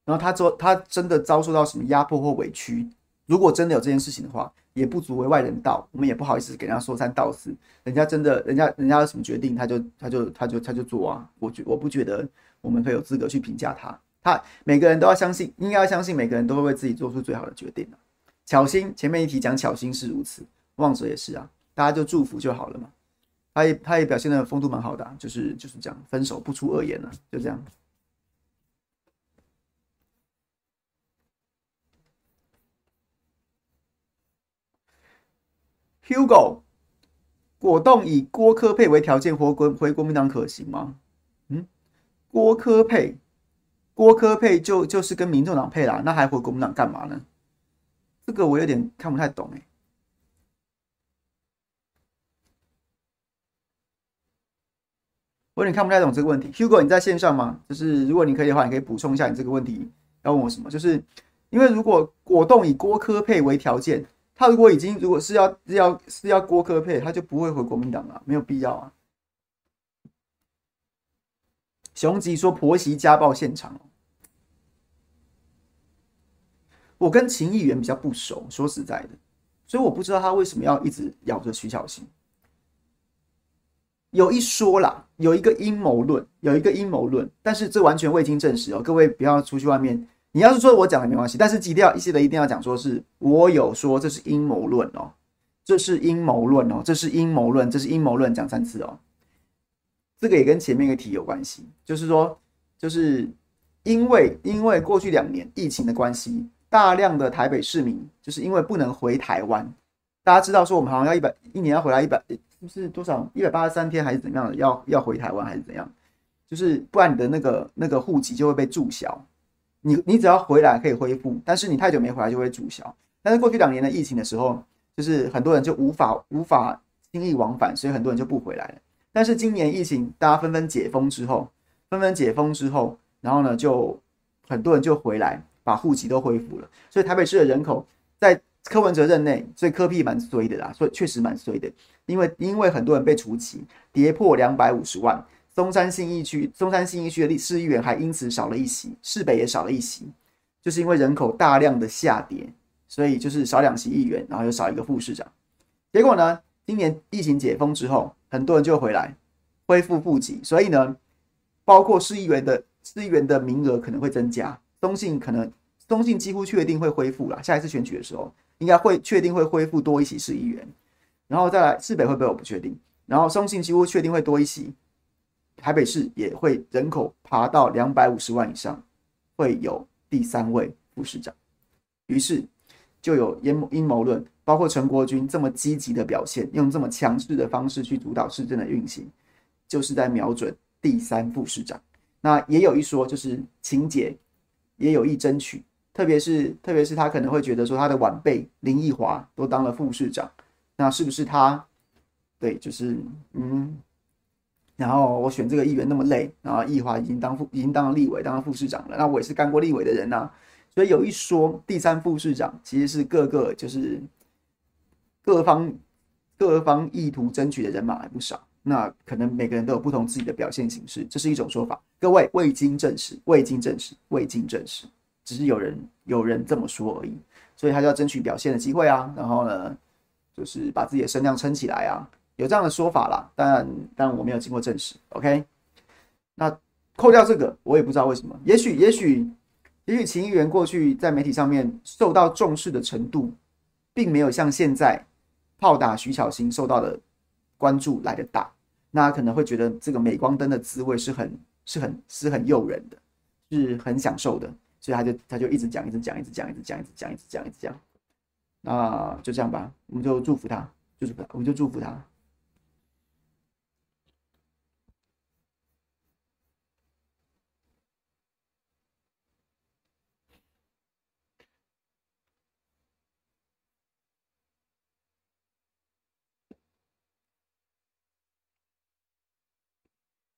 然后他说他真的遭受到什么压迫或委屈，如果真的有这件事情的话，也不足为外人道，我们也不好意思给人家说三道四。人家真的，人家人家有什么决定，他就他就他就他就做啊。我觉我不觉得我们会有资格去评价他。他每个人都要相信，应该要相信每个人都会为自己做出最好的决定啊。巧心前面一题讲巧心是如此，旺哲也是啊，大家就祝福就好了嘛。他也他也表现的风度蛮好的，就是就是这样，分手不出恶言了，就这样。Hugo，果冻以郭科配为条件回国回国民党可行吗？嗯，郭科配，郭科配就就是跟民众党配啦，那还回国民党干嘛呢？这个我有点看不太懂哎、我有点看不太懂这个问题。Hugo，你在线上吗？就是如果你可以的话，你可以补充一下你这个问题要问我什么？就是因为如果果冻以郭科配为条件。他如果已经如果是要是要是要郭科配，他就不会回国民党了，没有必要啊。雄吉说婆媳家暴现场，我跟秦议员比较不熟，说实在的，所以我不知道他为什么要一直咬着徐巧芯。有一说啦，有一个阴谋论，有一个阴谋论，但是这完全未经证实哦，各位不要出去外面。你要是说我讲的没关系，但是一定要一些的一定要讲说是我有说这是阴谋论哦，这是阴谋论哦，这是阴谋论，这是阴谋论，讲三次哦。这个也跟前面一个题有关系，就是说，就是因为因为过去两年疫情的关系，大量的台北市民就是因为不能回台湾，大家知道说我们好像要一百一年要回来一百，是不是多少一百八十三天还是怎样的？要要回台湾还是怎样？就是不然你的那个那个户籍就会被注销。你你只要回来可以恢复，但是你太久没回来就会注销。但是过去两年的疫情的时候，就是很多人就无法无法轻易往返，所以很多人就不回来了。但是今年疫情大家纷纷解封之后，纷纷解封之后，然后呢就很多人就回来，把户籍都恢复了。所以台北市的人口在柯文哲任内，所以柯 P 蛮衰的啦，所以确实蛮衰的，因为因为很多人被除籍，跌破两百五十万。松山信义区，松山信义区的市议员还因此少了一席，市北也少了一席，就是因为人口大量的下跌，所以就是少两席议员，然后又少一个副市长。结果呢，今年疫情解封之后，很多人就回来恢复户籍，所以呢，包括市议员的市议员的名额可能会增加。中信可能中信几乎确定会恢复了，下一次选举的时候应该会确定会恢复多一席市议员，然后再来市北会不会我不确定，然后中信几乎确定会多一席。台北市也会人口爬到两百五十万以上，会有第三位副市长，于是就有阴谋阴谋论，包括陈国军这么积极的表现，用这么强势的方式去主导市政的运行，就是在瞄准第三副市长。那也有一说，就是秦姐也有意争取，特别是特别是他可能会觉得说，他的晚辈林奕华都当了副市长，那是不是他？对，就是嗯。然后我选这个议员那么累，然后奕华已经当副，已经当了立委，当了副市长了。那我也是干过立委的人呐、啊，所以有一说，第三副市长其实是各个就是各方各方意图争取的人马还不少。那可能每个人都有不同自己的表现形式，这是一种说法。各位未经证实，未经证实，未经证实，只是有人有人这么说而已。所以他就要争取表现的机会啊，然后呢，就是把自己的声量撑起来啊。有这样的说法啦，但但我没有经过证实。OK，那扣掉这个，我也不知道为什么。也许，也许，也许秦议员过去在媒体上面受到重视的程度，并没有像现在炮打徐巧芯受到的关注来的大。那可能会觉得这个镁光灯的滋味是很、是很、是很诱人的，是很享受的，所以他就他就一直讲，一直讲，一直讲，一直讲，一直讲，一直讲，一直讲。那就这样吧，我们就祝福他，就是我们就祝福他。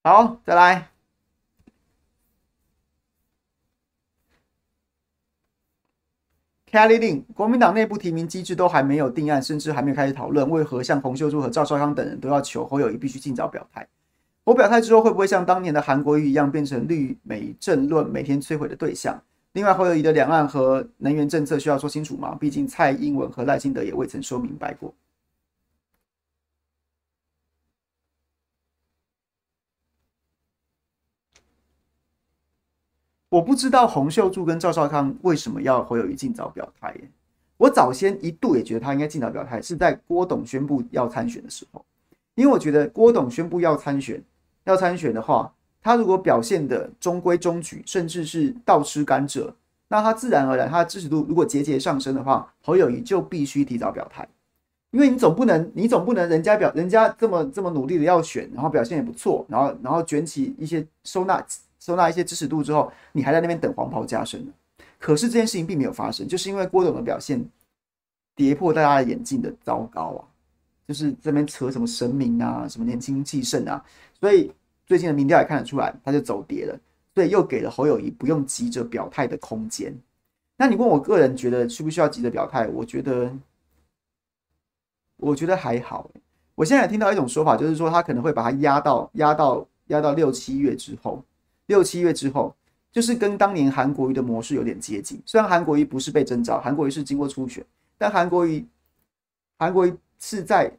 好，再来。Kelly Lin，国民党内部提名机制都还没有定案，甚至还没有开始讨论，为何像洪秀柱和赵少康等人都要求侯友谊必须尽早表态？我表态之后，会不会像当年的韩国瑜一样，变成绿美政论每天摧毁的对象？另外，侯友谊的两岸和能源政策需要说清楚吗？毕竟蔡英文和赖清德也未曾说明白过。我不知道洪秀柱跟赵少康为什么要侯友谊尽早表态耶。我早先一度也觉得他应该尽早表态，是在郭董宣布要参选的时候，因为我觉得郭董宣布要参选，要参选的话，他如果表现的中规中矩，甚至是倒吃甘蔗，那他自然而然他的支持度如果节节上升的话，侯友谊就必须提早表态，因为你总不能，你总不能人家表人家这么这么努力的要选，然后表现也不错，然后然后卷起一些收纳。收纳一些支持度之后，你还在那边等黄袍加身呢。可是这件事情并没有发生，就是因为郭董的表现跌破大家的眼镜的糟糕啊，就是这边扯什么神明啊，什么年轻气盛啊，所以最近的民调也看得出来，他就走跌了，所以又给了侯友宜不用急着表态的空间。那你问我个人觉得需不需要急着表态？我觉得，我觉得还好。我现在听到一种说法，就是说他可能会把它压到压到压到六七月之后。六七月之后，就是跟当年韩国瑜的模式有点接近。虽然韩国瑜不是被征召，韩国瑜是经过初选，但韩国瑜，韩国瑜是在，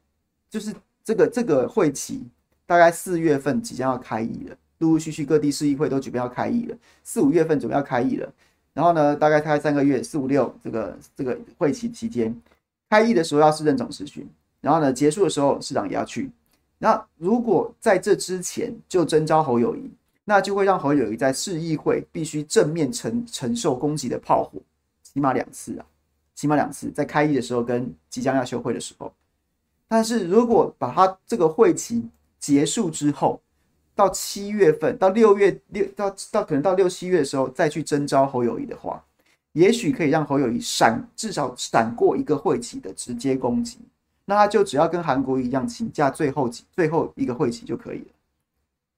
就是这个这个会期大概四月份即将要开议了，陆陆续续各地市议会都准备要开议了，四五月份准备要开议了。然后呢，大概开三个月，四五六这个这个会期期间，开议的时候要市政总质询，然后呢结束的时候市长也要去。那如果在这之前就征召侯友谊，那就会让侯友宜在市议会必须正面承承受攻击的炮火，起码两次啊，起码两次，在开议的时候跟即将要休会的时候。但是如果把他这个会期结束之后，到七月份，到六月六到到可能到六七月的时候再去征召侯友谊的话，也许可以让侯友谊闪至少闪过一个会期的直接攻击。那他就只要跟韩国一样请假最后几最后一个会期就可以了，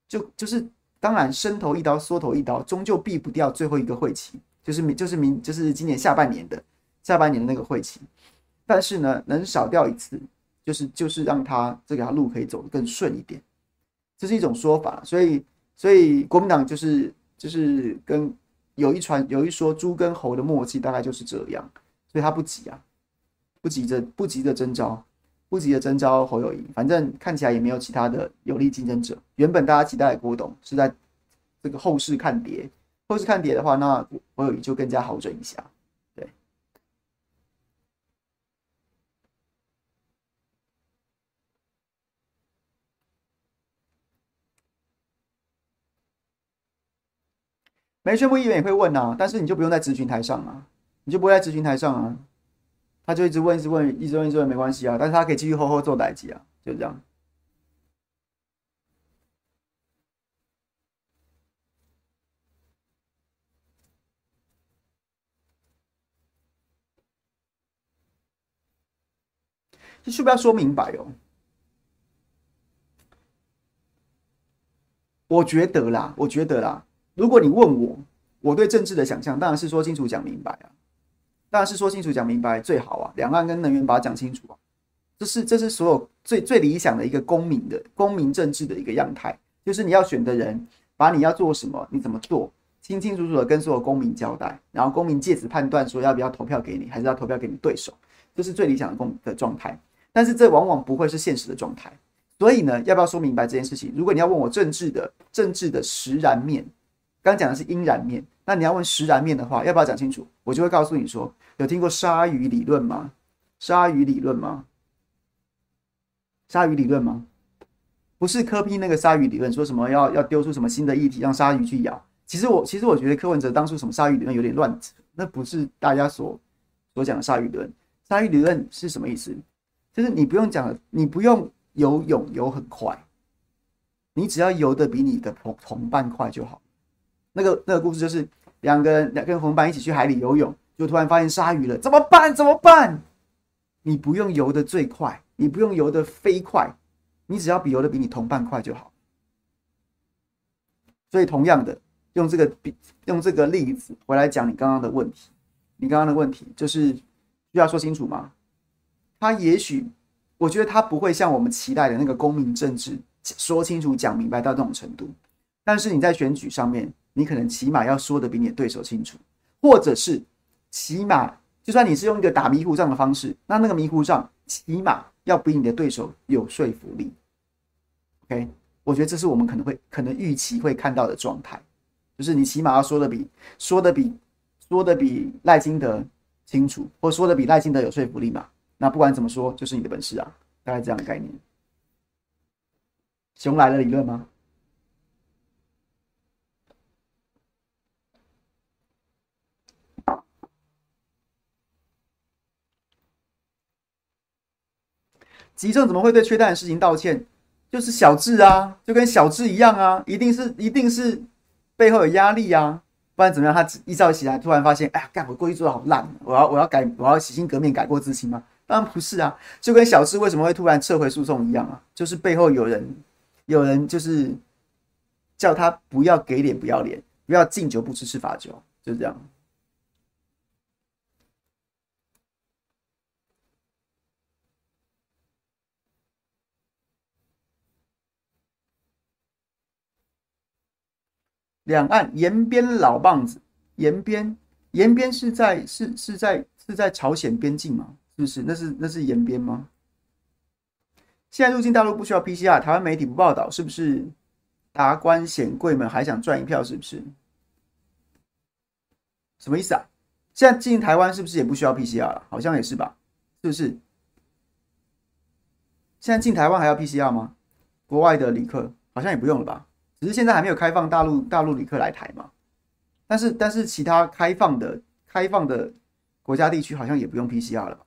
就就是。当然，伸头一刀，缩头一刀，终究避不掉最后一个会期，就是明，就是明，就是今年下半年的下半年的那个会期。但是呢，能少掉一次，就是就是让他这条路可以走得更顺一点，这是一种说法。所以，所以国民党就是就是跟有一传有一说，猪跟猴的默契大概就是这样，所以他不急啊，不急着不急着征召。不急的征召侯友宜，反正看起来也没有其他的有力竞争者。原本大家期待的郭董是在这个后市看跌，后市看跌的话，那侯友宜就更加好整一下。对，没宣布议员也会问啊，但是你就不用在咨询台上啊，你就不会在咨询台上啊。他就一直问，一直问，一直问，一直问，没关系啊。但是他可以继续好好做代志啊，就这样。这需不要说明白哦。我觉得啦，我觉得啦，如果你问我，我对政治的想象，当然是说清楚、讲明白啊。当然是说清楚、讲明白最好啊！两岸跟能源把它讲清楚啊，这是这是所有最最理想的一个公民的公民政治的一个样态，就是你要选的人把你要做什么、你怎么做，清清楚楚的跟所有公民交代，然后公民借此判断说要不要投票给你，还是要投票给你对手，这是最理想的公的状态。但是这往往不会是现实的状态，所以呢，要不要说明白这件事情？如果你要问我政治的政治的实然面，刚讲的是阴然面。那你要问实然面的话，要不要讲清楚？我就会告诉你说，有听过鲨鱼理论吗？鲨鱼理论吗？鲨鱼理论吗？不是柯 P 那个鲨鱼理论，说什么要要丢出什么新的议题让鲨鱼去咬。其实我其实我觉得柯文哲当初什么鲨鱼理论有点乱扯，那不是大家所所讲的鲨鱼理论。鲨鱼理论是什么意思？就是你不用讲，你不用游泳游很快，你只要游得比你的同同伴快就好。那个那个故事就是。两个人两跟同伴一起去海里游泳，就突然发现鲨鱼了，怎么办？怎么办？你不用游得最快，你不用游得飞快，你只要比游得比你同伴快就好。所以同样的，用这个比用这个例子回来讲你刚刚的问题，你刚刚的问题，就是需要说清楚吗？他也许，我觉得他不会像我们期待的那个公民政治说清楚、讲明白到这种程度。但是你在选举上面，你可能起码要说的比你的对手清楚，或者是起码，就算你是用一个打迷糊仗的方式，那那个迷糊仗起码要比你的对手有说服力。OK，我觉得这是我们可能会可能预期会看到的状态，就是你起码要说的比说的比说的比赖金德清楚，或说的比赖金德有说服力嘛。那不管怎么说，就是你的本事啊，大概这样的概念。熊来了理论吗？急政怎么会对缺蛋的事情道歉？就是小智啊，就跟小智一样啊，一定是一定是背后有压力啊，不然怎么样？他一早起来突然发现，哎呀，干我过去做的好烂，我要我要改，我要洗心革面，改过自新吗？当然不是啊，就跟小智为什么会突然撤回诉讼一样啊，就是背后有人有人就是叫他不要给脸不要脸，不要敬酒不吃吃罚酒，就是这样。两岸延边老棒子，延边延边是在是是在是在朝鲜边境吗？是不是？那是那是延边吗？现在入境大陆不需要 PCR，台湾媒体不报道，是不是？达官显贵们还想赚一票，是不是？什么意思啊？现在进台湾是不是也不需要 PCR 了？好像也是吧？是不是？现在进台湾还要 PCR 吗？国外的旅客好像也不用了吧？只是现在还没有开放大陆大陆旅客来台嘛，但是但是其他开放的开放的国家地区好像也不用 PCR 了吧？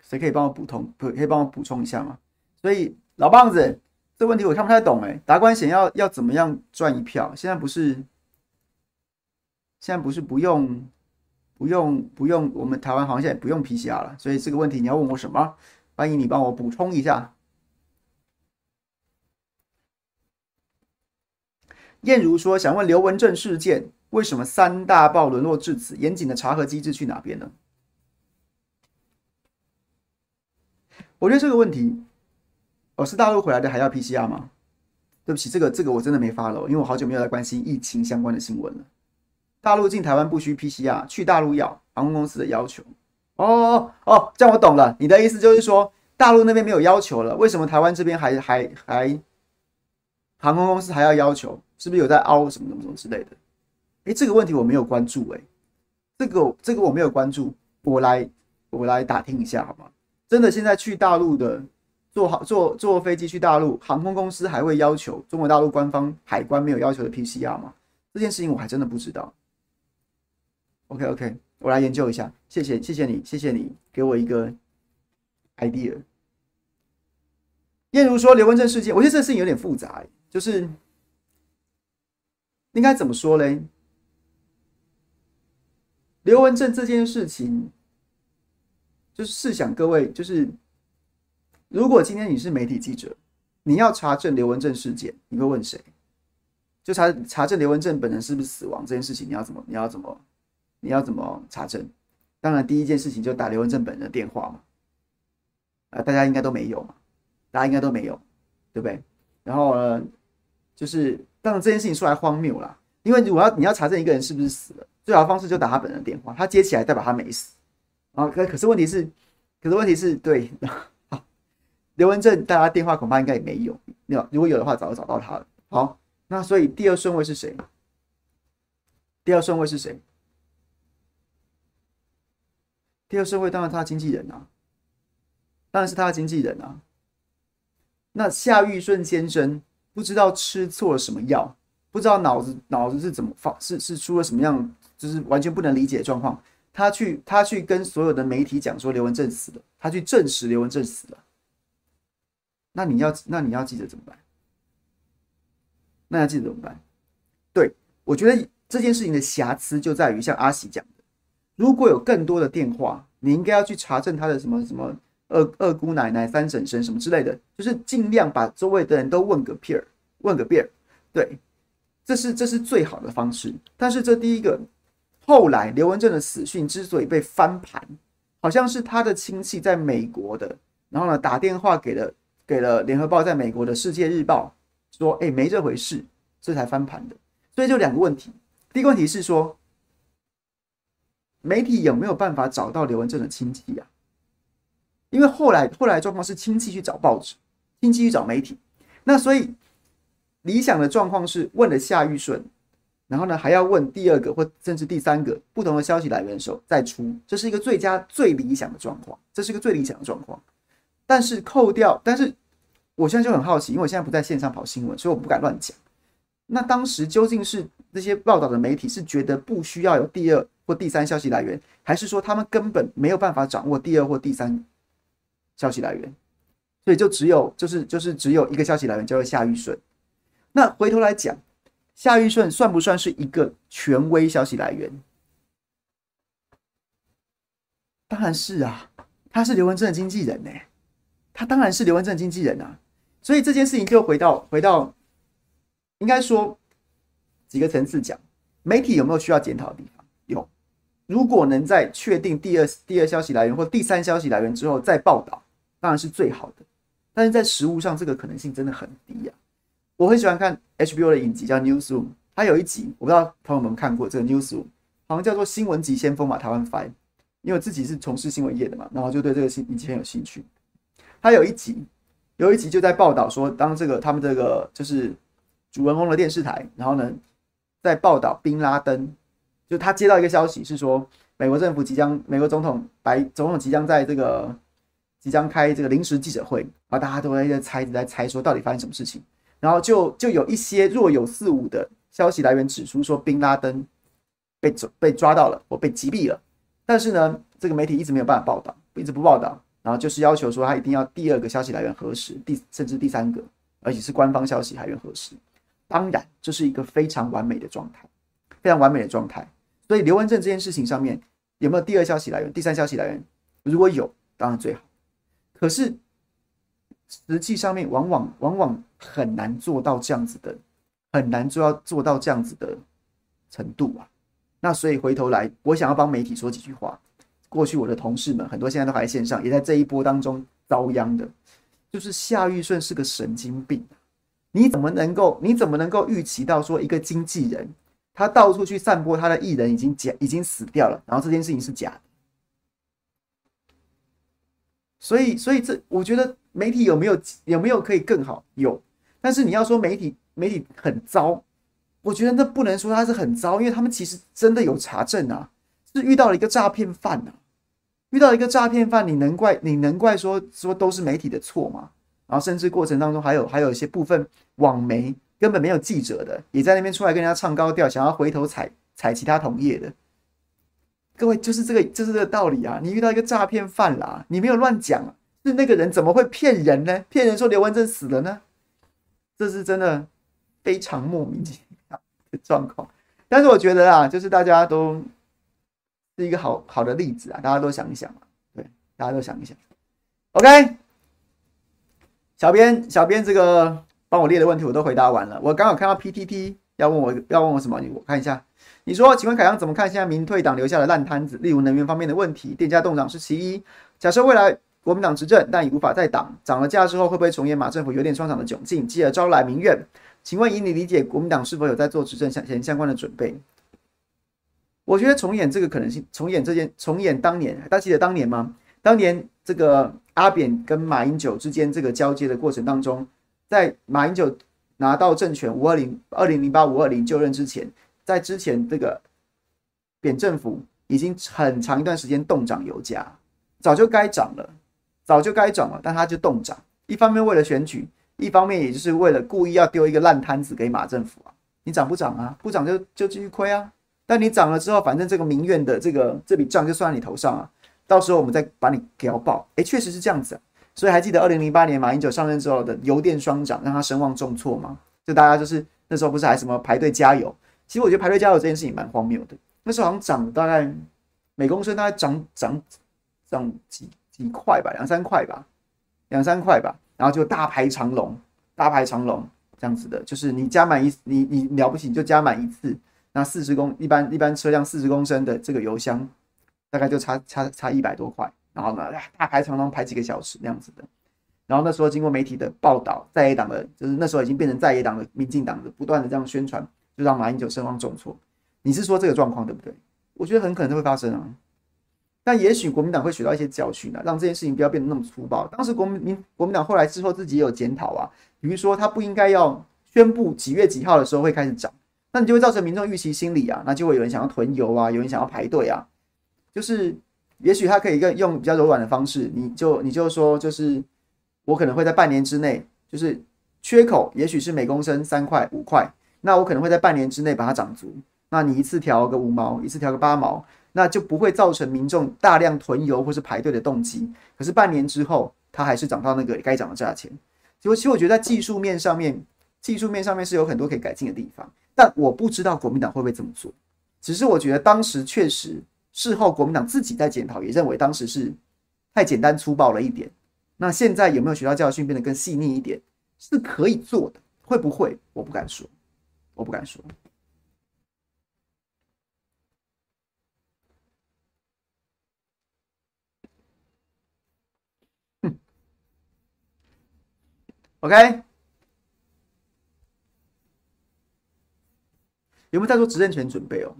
谁可以帮我补充？可可以帮我补充一下吗？所以老棒子，这问题我看不太懂哎。达官显要要怎么样赚一票？现在不是现在不是不用不用不用，我们台湾好像现在也不用 PCR 了。所以这个问题你要问我什么？欢迎你帮我补充一下。燕如说：“想问刘文正事件，为什么三大报沦落至此？严谨的查核机制去哪边呢？”我觉得这个问题，哦，是大陆回来的还要 PCR 吗？对不起，这个这个我真的没 follow，因为我好久没有在关心疫情相关的新闻了。大陆进台湾不需 PCR，去大陆要航空公司的要求。哦哦哦，这样我懂了，你的意思就是说大陆那边没有要求了，为什么台湾这边还还还航空公司还要要求？是不是有在凹什么什么什么之类的？哎，这个问题我没有关注哎，这个这个我没有关注，我来我来打听一下好吗？真的现在去大陆的坐好坐坐飞机去大陆，航空公司还会要求中国大陆官方海关没有要求的 PCR 吗？这件事情我还真的不知道。OK OK，我来研究一下，谢谢谢谢你谢谢你给我一个 idea。燕如说刘文正事件，我觉得这个事情有点复杂，就是。应该怎么说嘞？刘文正这件事情，就是试想各位，就是如果今天你是媒体记者，你要查证刘文正事件，你会问谁？就查查证刘文正本人是不是死亡这件事情，你要怎么？你要怎么？你要怎么查证？当然，第一件事情就打刘文正本人的电话嘛。啊，大家应该都没有嘛，大家应该都没有，对不对？然后呢，就是。当然这件事情说来荒谬啦，因为我要你要查证一个人是不是死了，最好的方式就打他本人的电话，他接起来代表他没死啊。可可是问题是，可是问题是对，好，刘文正大家电话恐怕应该也没有，有如果有的话早就找到他了。好，那所以第二顺位是谁？第二顺位是谁？第二顺位当然他的经纪人啊，当然是他的经纪人啊。那夏玉顺先生。不知道吃错了什么药，不知道脑子脑子是怎么放，是是出了什么样，就是完全不能理解的状况。他去他去跟所有的媒体讲说刘文正死了，他去证实刘文正死了。那你要那你要记者怎么办？那要记者怎么办？对，我觉得这件事情的瑕疵就在于像阿喜讲的，如果有更多的电话，你应该要去查证他的什么什么。二二姑奶奶、三婶婶什么之类的，就是尽量把周围的人都问个遍儿，问个遍儿。对，这是这是最好的方式。但是这第一个，后来刘文正的死讯之所以被翻盘，好像是他的亲戚在美国的，然后呢打电话给了给了联合报在美国的世界日报，说哎没这回事，这才翻盘的。所以就两个问题，第一个问题是说，媒体有没有办法找到刘文正的亲戚啊？因为后来后来状况是亲戚去找报纸，亲戚去找媒体，那所以理想的状况是问了夏玉顺，然后呢还要问第二个或甚至第三个不同的消息来源的时候再出，这是一个最佳最理想的状况，这是一个最理想的状况。但是扣掉，但是我现在就很好奇，因为我现在不在线上跑新闻，所以我不敢乱讲。那当时究竟是这些报道的媒体是觉得不需要有第二或第三消息来源，还是说他们根本没有办法掌握第二或第三？消息来源，所以就只有就是就是只有一个消息来源，叫做夏玉顺。那回头来讲，夏玉顺算不算是一个权威消息来源？当然是啊，他是刘文正的经纪人呢，他当然是刘文正的经纪人啊。所以这件事情就回到回到，应该说几个层次讲，媒体有没有需要检讨的地方？有，如果能在确定第二第二消息来源或第三消息来源之后再报道。当然是最好的，但是在实务上，这个可能性真的很低呀、啊。我很喜欢看 HBO 的影集叫《Newsroom》，它有一集我不知道朋友们看过这个《Newsroom》，好像叫做《新闻级先锋》嘛，台湾翻。因为我自己是从事新闻业的嘛，然后就对这个新闻很有兴趣。他有一集，有一集就在报道说，当这个他们这个就是主人翁的电视台，然后呢，在报道宾拉登，就他接到一个消息是说，美国政府即将，美国总统白总统即将在这个。即将开这个临时记者会，然后大家都在在猜，在猜说到底发生什么事情。然后就就有一些若有似无的消息来源指出说，宾拉登被抓被抓到了，或被击毙了。但是呢，这个媒体一直没有办法报道，一直不报道。然后就是要求说，他一定要第二个消息来源核实，第甚至第三个，而且是官方消息来源核实。当然，这是一个非常完美的状态，非常完美的状态。所以刘文正这件事情上面有没有第二消息来源、第三消息来源？如果有，当然最好。可是，实际上面往往往往很难做到这样子的，很难做到做到这样子的程度啊。那所以回头来，我想要帮媒体说几句话。过去我的同事们很多现在都还在线上，也在这一波当中遭殃的，就是夏玉顺是个神经病。你怎么能够你怎么能够预期到说一个经纪人他到处去散播他的艺人已经假已经死掉了，然后这件事情是假的？所以，所以这我觉得媒体有没有有没有可以更好？有，但是你要说媒体媒体很糟，我觉得那不能说他是很糟，因为他们其实真的有查证啊，是遇到了一个诈骗犯啊，遇到一个诈骗犯，你能怪你能怪说说都是媒体的错吗？然后甚至过程当中还有还有一些部分网媒根本没有记者的，也在那边出来跟人家唱高调，想要回头踩踩其他同业的。各位，就是这个，就是这个道理啊！你遇到一个诈骗犯啦，你没有乱讲，是那个人怎么会骗人呢？骗人说刘文正死了呢？这是真的非常莫名其妙的状况。但是我觉得啊，就是大家都是一个好好的例子啊，大家都想一想，对，大家都想一想。OK，小编，小编这个帮我列的问题我都回答完了。我刚好看到 PTT 要问我要问我什么，我看一下。你说，请问凯阳怎么看现在民退党留下的烂摊子？例如能源方面的问题，电价动涨是其一。假设未来国民党执政，但已无法再挡，涨了价之后，会不会重演马政府有点双涨的窘境，继而招来民怨？请问以你理解，国民党是否有在做执政相前相关的准备？我觉得重演这个可能性，重演这件，重演当年，大家记得当年吗？当年这个阿扁跟马英九之间这个交接的过程当中，在马英九拿到政权五二零二零零八五二零就任之前。在之前，这个扁政府已经很长一段时间冻涨油价，早就该涨了，早就该涨了，但它就冻涨。一方面为了选举，一方面也就是为了故意要丢一个烂摊子给马政府啊。你涨不涨啊？不涨就就继续亏啊。但你涨了之后，反正这个民怨的这个这笔账就算在你头上啊。到时候我们再把你屌爆。诶，确实是这样子啊。所以还记得二零零八年马英九上任之后的油电双涨，让他声望重挫吗？就大家就是那时候不是还什么排队加油？其实我觉得排队加油这件事情蛮荒谬的。那时候好像涨大概每公升大概涨涨涨几几块吧，两三块吧，两三块吧。然后就大排长龙，大排长龙。这样子的，就是你加满一你你了不起你就加满一次，那四十公一般一般车辆四十公升的这个油箱，大概就差差差一百多块，然后呢大排长龙排几个小时那样子的，然后那时候经过媒体的报道，在野党的就是那时候已经变成在野党的民进党的不断的这样宣传，就让马英九声望重挫。你是说这个状况对不对？我觉得很可能会发生啊。但也许国民党会学到一些教训啊，让这件事情不要变得那么粗暴。当时国民民国民党后来之后自己也有检讨啊，比如说他不应该要宣布几月几号的时候会开始涨，那你就会造成民众预期心理啊，那就会有人想要囤油啊，有人想要排队啊。就是也许他可以用比较柔软的方式，你就你就说，就是我可能会在半年之内，就是缺口也许是每公升三块五块，那我可能会在半年之内把它涨足。那你一次调个五毛，一次调个八毛。那就不会造成民众大量囤油或是排队的动机。可是半年之后，它还是涨到那个该涨的价钱。其实，其实我觉得在技术面上面，技术面上面是有很多可以改进的地方。但我不知道国民党会不会这么做。只是我觉得当时确实，事后国民党自己在检讨，也认为当时是太简单粗暴了一点。那现在有没有学到教训，变得更细腻一点，是可以做的。会不会？我不敢说，我不敢说。OK，有没有在做执政前准备哦？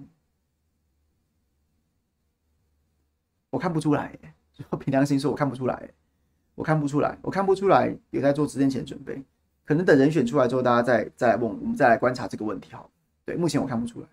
我看不出来，我 凭良心说，我看不出来，我看不出来，我看不出来有在做执政前准备。可能等人选出来之后，大家再再来问，我们再来观察这个问题。好，对，目前我看不出来。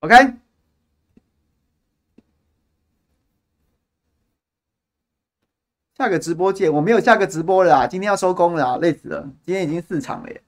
OK，下个直播见。我没有下个直播了啊，今天要收工了啊，累死了。今天已经四场了耶。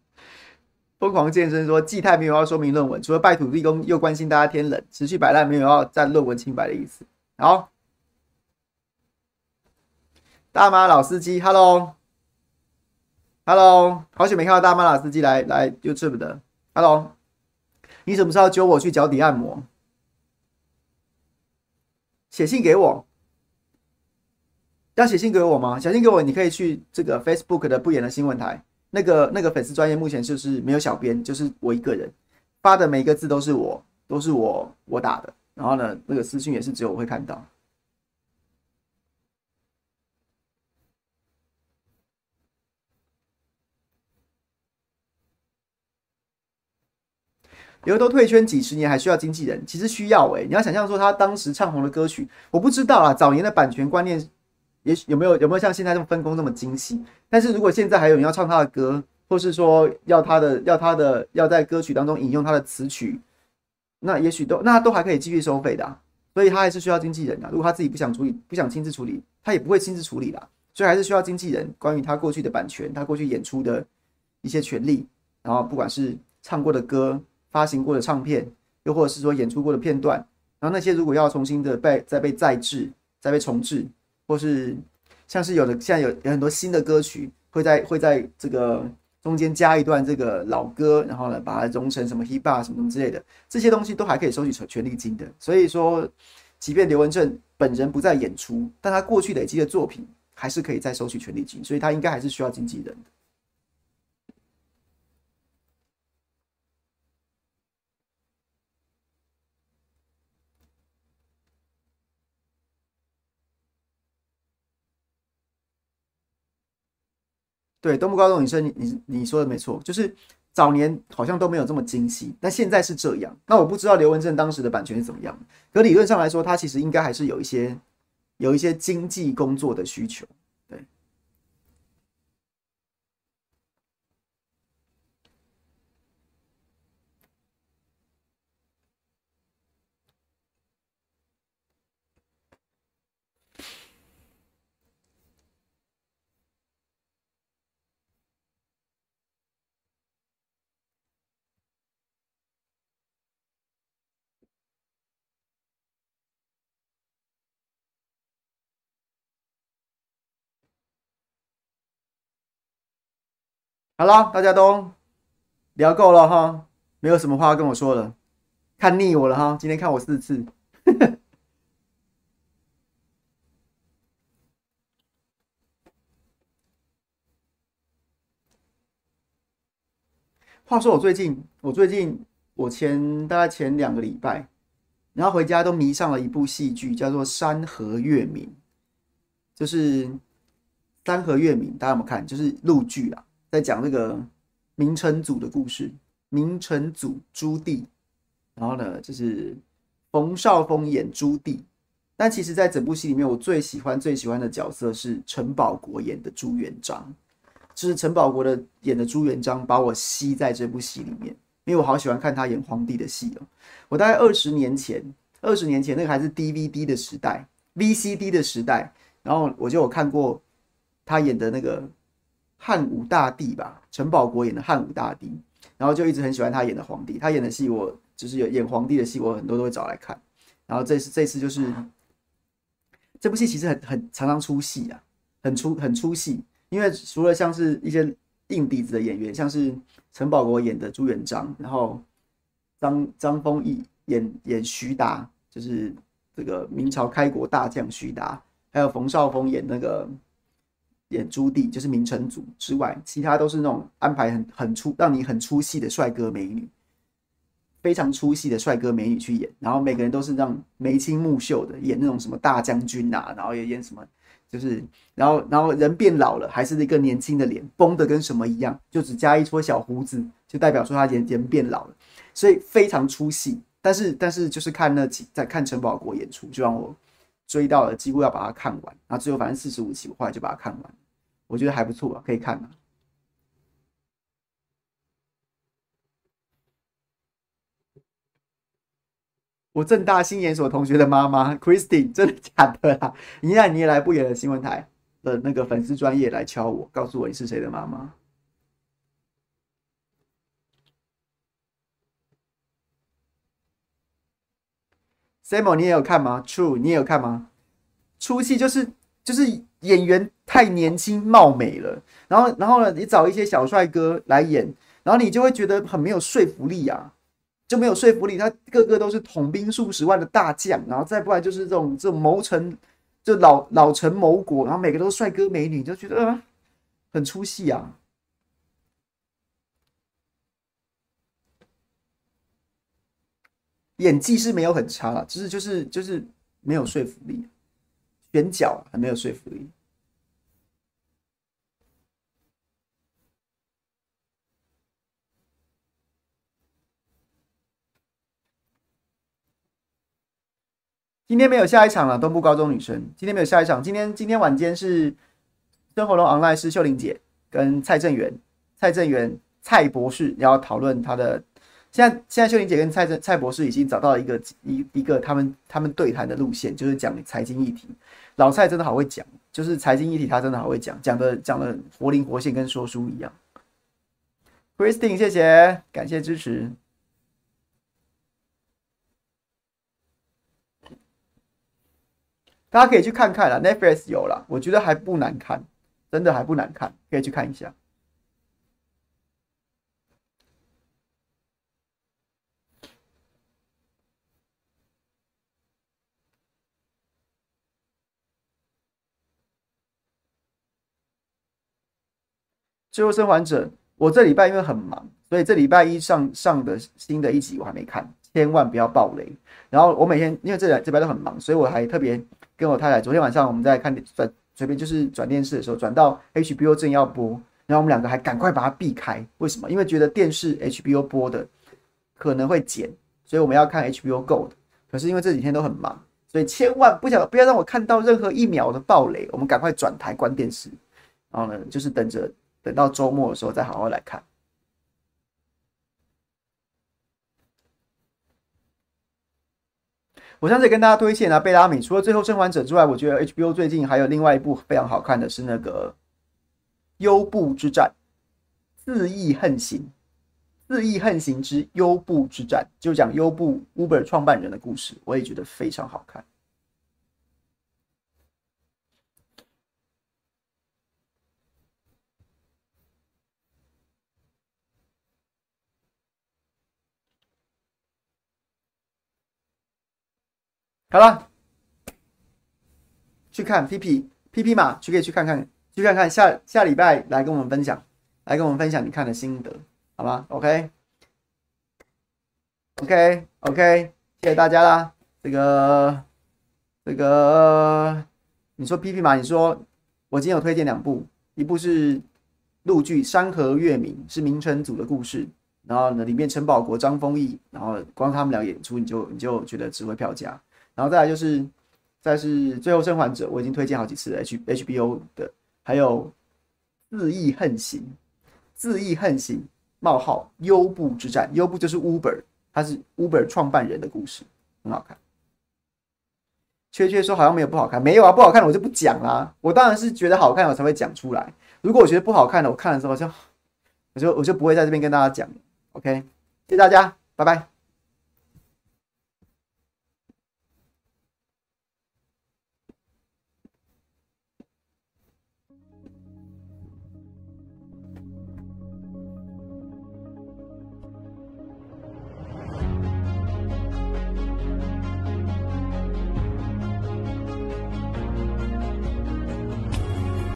疯狂健身说，季太没有要说明论文，除了拜土地公，又关心大家天冷，持续摆烂，没有要占论文清白的意思。好，大妈老司机，Hello，Hello，好久没看到大妈老司机来来 YouTube 的，Hello，你什么时候揪我去脚底按摩？写信给我，要写信给我吗？写信给我，你可以去这个 Facebook 的不演的新闻台。那个那个粉丝专业目前就是没有小编，就是我一个人发的每一个字都是我，都是我我打的。然后呢，那个私信也是只有我会看到。刘都退圈几十年，还需要经纪人？其实需要哎、你要想象说他当时唱红的歌曲，我不知道啊，早年的版权观念。也许有没有有没有像现在这么分工这么精细？但是如果现在还有人要唱他的歌，或是说要他的要他的要在歌曲当中引用他的词曲，那也许都那都还可以继续收费的。所以他还是需要经纪人的。如果他自己不想处理，不想亲自处理，他也不会亲自处理的。所以还是需要经纪人。关于他过去的版权，他过去演出的一些权利，然后不管是唱过的歌、发行过的唱片，又或者是说演出过的片段，然后那些如果要重新的被再被再制、再被重制。或是像是有的，现在有有很多新的歌曲会在会在这个中间加一段这个老歌，然后呢把它融成什么 hip hop 什么什么之类的，这些东西都还可以收取权利金的。所以说，即便刘文正本人不再演出，但他过去累积的作品还是可以再收取权利金，所以他应该还是需要经纪人的。对，东部高中女生，你你你说的没错，就是早年好像都没有这么精细，但现在是这样。那我不知道刘文正当时的版权是怎么样，可理论上来说，他其实应该还是有一些有一些经济工作的需求。对，好了，大家都聊够了哈，没有什么话要跟我说了，看腻我了哈，今天看我四次。话说我最近，我最近，我前大概前两个礼拜，然后回家都迷上了一部戏剧，叫做《山河月明》，就是《山河月明》，大家有没有看？就是陆剧啊，在讲这个明成祖的故事，明成祖朱棣，然后呢，就是冯绍峰演朱棣，但其实，在整部戏里面，我最喜欢最喜欢的角色是陈宝国演的朱元璋。就是陈宝国的演的朱元璋把我吸在这部戏里面，因为我好喜欢看他演皇帝的戏哦。我大概二十年前，二十年前那个还是 DVD 的时代，VCD 的时代，然后我就有看过他演的那个汉武大帝吧，陈宝国演的汉武大帝，然后就一直很喜欢他演的皇帝。他演的戏我就是有演皇帝的戏，我很多都会找来看。然后这次这次就是这部戏其实很很常常出戏啊，很出很出戏。因为除了像是一些硬底子的演员，像是陈宝国演的朱元璋，然后张张丰毅演演徐达，就是这个明朝开国大将徐达，还有冯绍峰演那个演朱棣，就是明成祖之外，其他都是那种安排很很出让你很出戏的帅哥美女，非常出戏的帅哥美女去演，然后每个人都是让眉清目秀的演那种什么大将军啊，然后也演什么。就是，然后，然后人变老了，还是一个年轻的脸，崩的跟什么一样，就只加一撮小胡子，就代表说他人人变老了，所以非常出戏。但是，但是就是看那几在看陈宝国演出，就让我追到了，几乎要把它看完。然后最后反正四十五集，我后来就把它看完，我觉得还不错，可以看啊。我正大新研所同学的妈妈 Christine，真的假的啦？你看你也来不远的新闻台的那个粉丝专业来敲我，告诉我你是谁的妈妈。Samuel，你也有看吗？True，你也有看吗？出戏就是就是演员太年轻貌美了，然后然后呢，你找一些小帅哥来演，然后你就会觉得很没有说服力啊。就没有说服力，他个个都是统兵数十万的大将，然后再不然就是这种这种谋臣，就老老臣谋国，然后每个都是帅哥美女，就觉得、呃、很出戏啊。演技是没有很差了，只是就是就是没有说服力，选角还没有说服力。今天没有下一场了，东部高中女生今天没有下一场。今天今天晚间是生活龙 online 是秀玲姐跟蔡正元、蔡正元、蔡博士要讨论他的。现在现在秀玲姐跟蔡蔡博士已经找到了一个一一个他们他们对谈的路线，就是讲财经议题。老蔡真的好会讲，就是财经议题他真的好会讲，讲的讲的活灵活现，跟说书一样。Christine，谢谢，感谢支持。大家可以去看看啦，Netflix 有啦，我觉得还不难看，真的还不难看，可以去看一下。最后生还者，我这礼拜因为很忙，所以这礼拜一上上的新的一集我还没看，千万不要爆雷。然后我每天因为这两这边都很忙，所以我还特别。跟我太太昨天晚上我们在看转随便就是转电视的时候转到 HBO 正要播，然后我们两个还赶快把它避开。为什么？因为觉得电视 HBO 播的可能会剪，所以我们要看 HBO Go 的。可是因为这几天都很忙，所以千万不想不要让我看到任何一秒的暴雷。我们赶快转台关电视，然后呢，就是等着等到周末的时候再好好来看。我上次跟大家推荐啊，贝拉米除了《最后生还者》之外，我觉得 HBO 最近还有另外一部非常好看的是那个《优步之战》，自意横行，自意横行之优步之战，就讲优步 Uber 创办人的故事，我也觉得非常好看。好了，去看 PP PP 嘛，去可以去看看，去看看下下礼拜来跟我们分享，来跟我们分享你看的心得，好吗？OK OK OK，谢谢大家啦。这个这个，你说 PP 嘛，你说我今天有推荐两部，一部是陆剧《山河月明》，是明成祖的故事。然后呢，里面陈宝国、张丰毅，然后光他们俩演出，你就你就觉得值回票价。然后再来就是，再是最后生还者，我已经推荐好几次了，H HBO 的，还有恣意横行，恣意横行冒号优步之战，优步就是 Uber，他是 Uber 创办人的故事，很好看。缺缺说好像没有不好看，没有啊，不好看我就不讲啦。我当然是觉得好看我才会讲出来。如果我觉得不好看的，我看的时候就我就我就不会在这边跟大家讲。OK，谢谢大家，拜拜。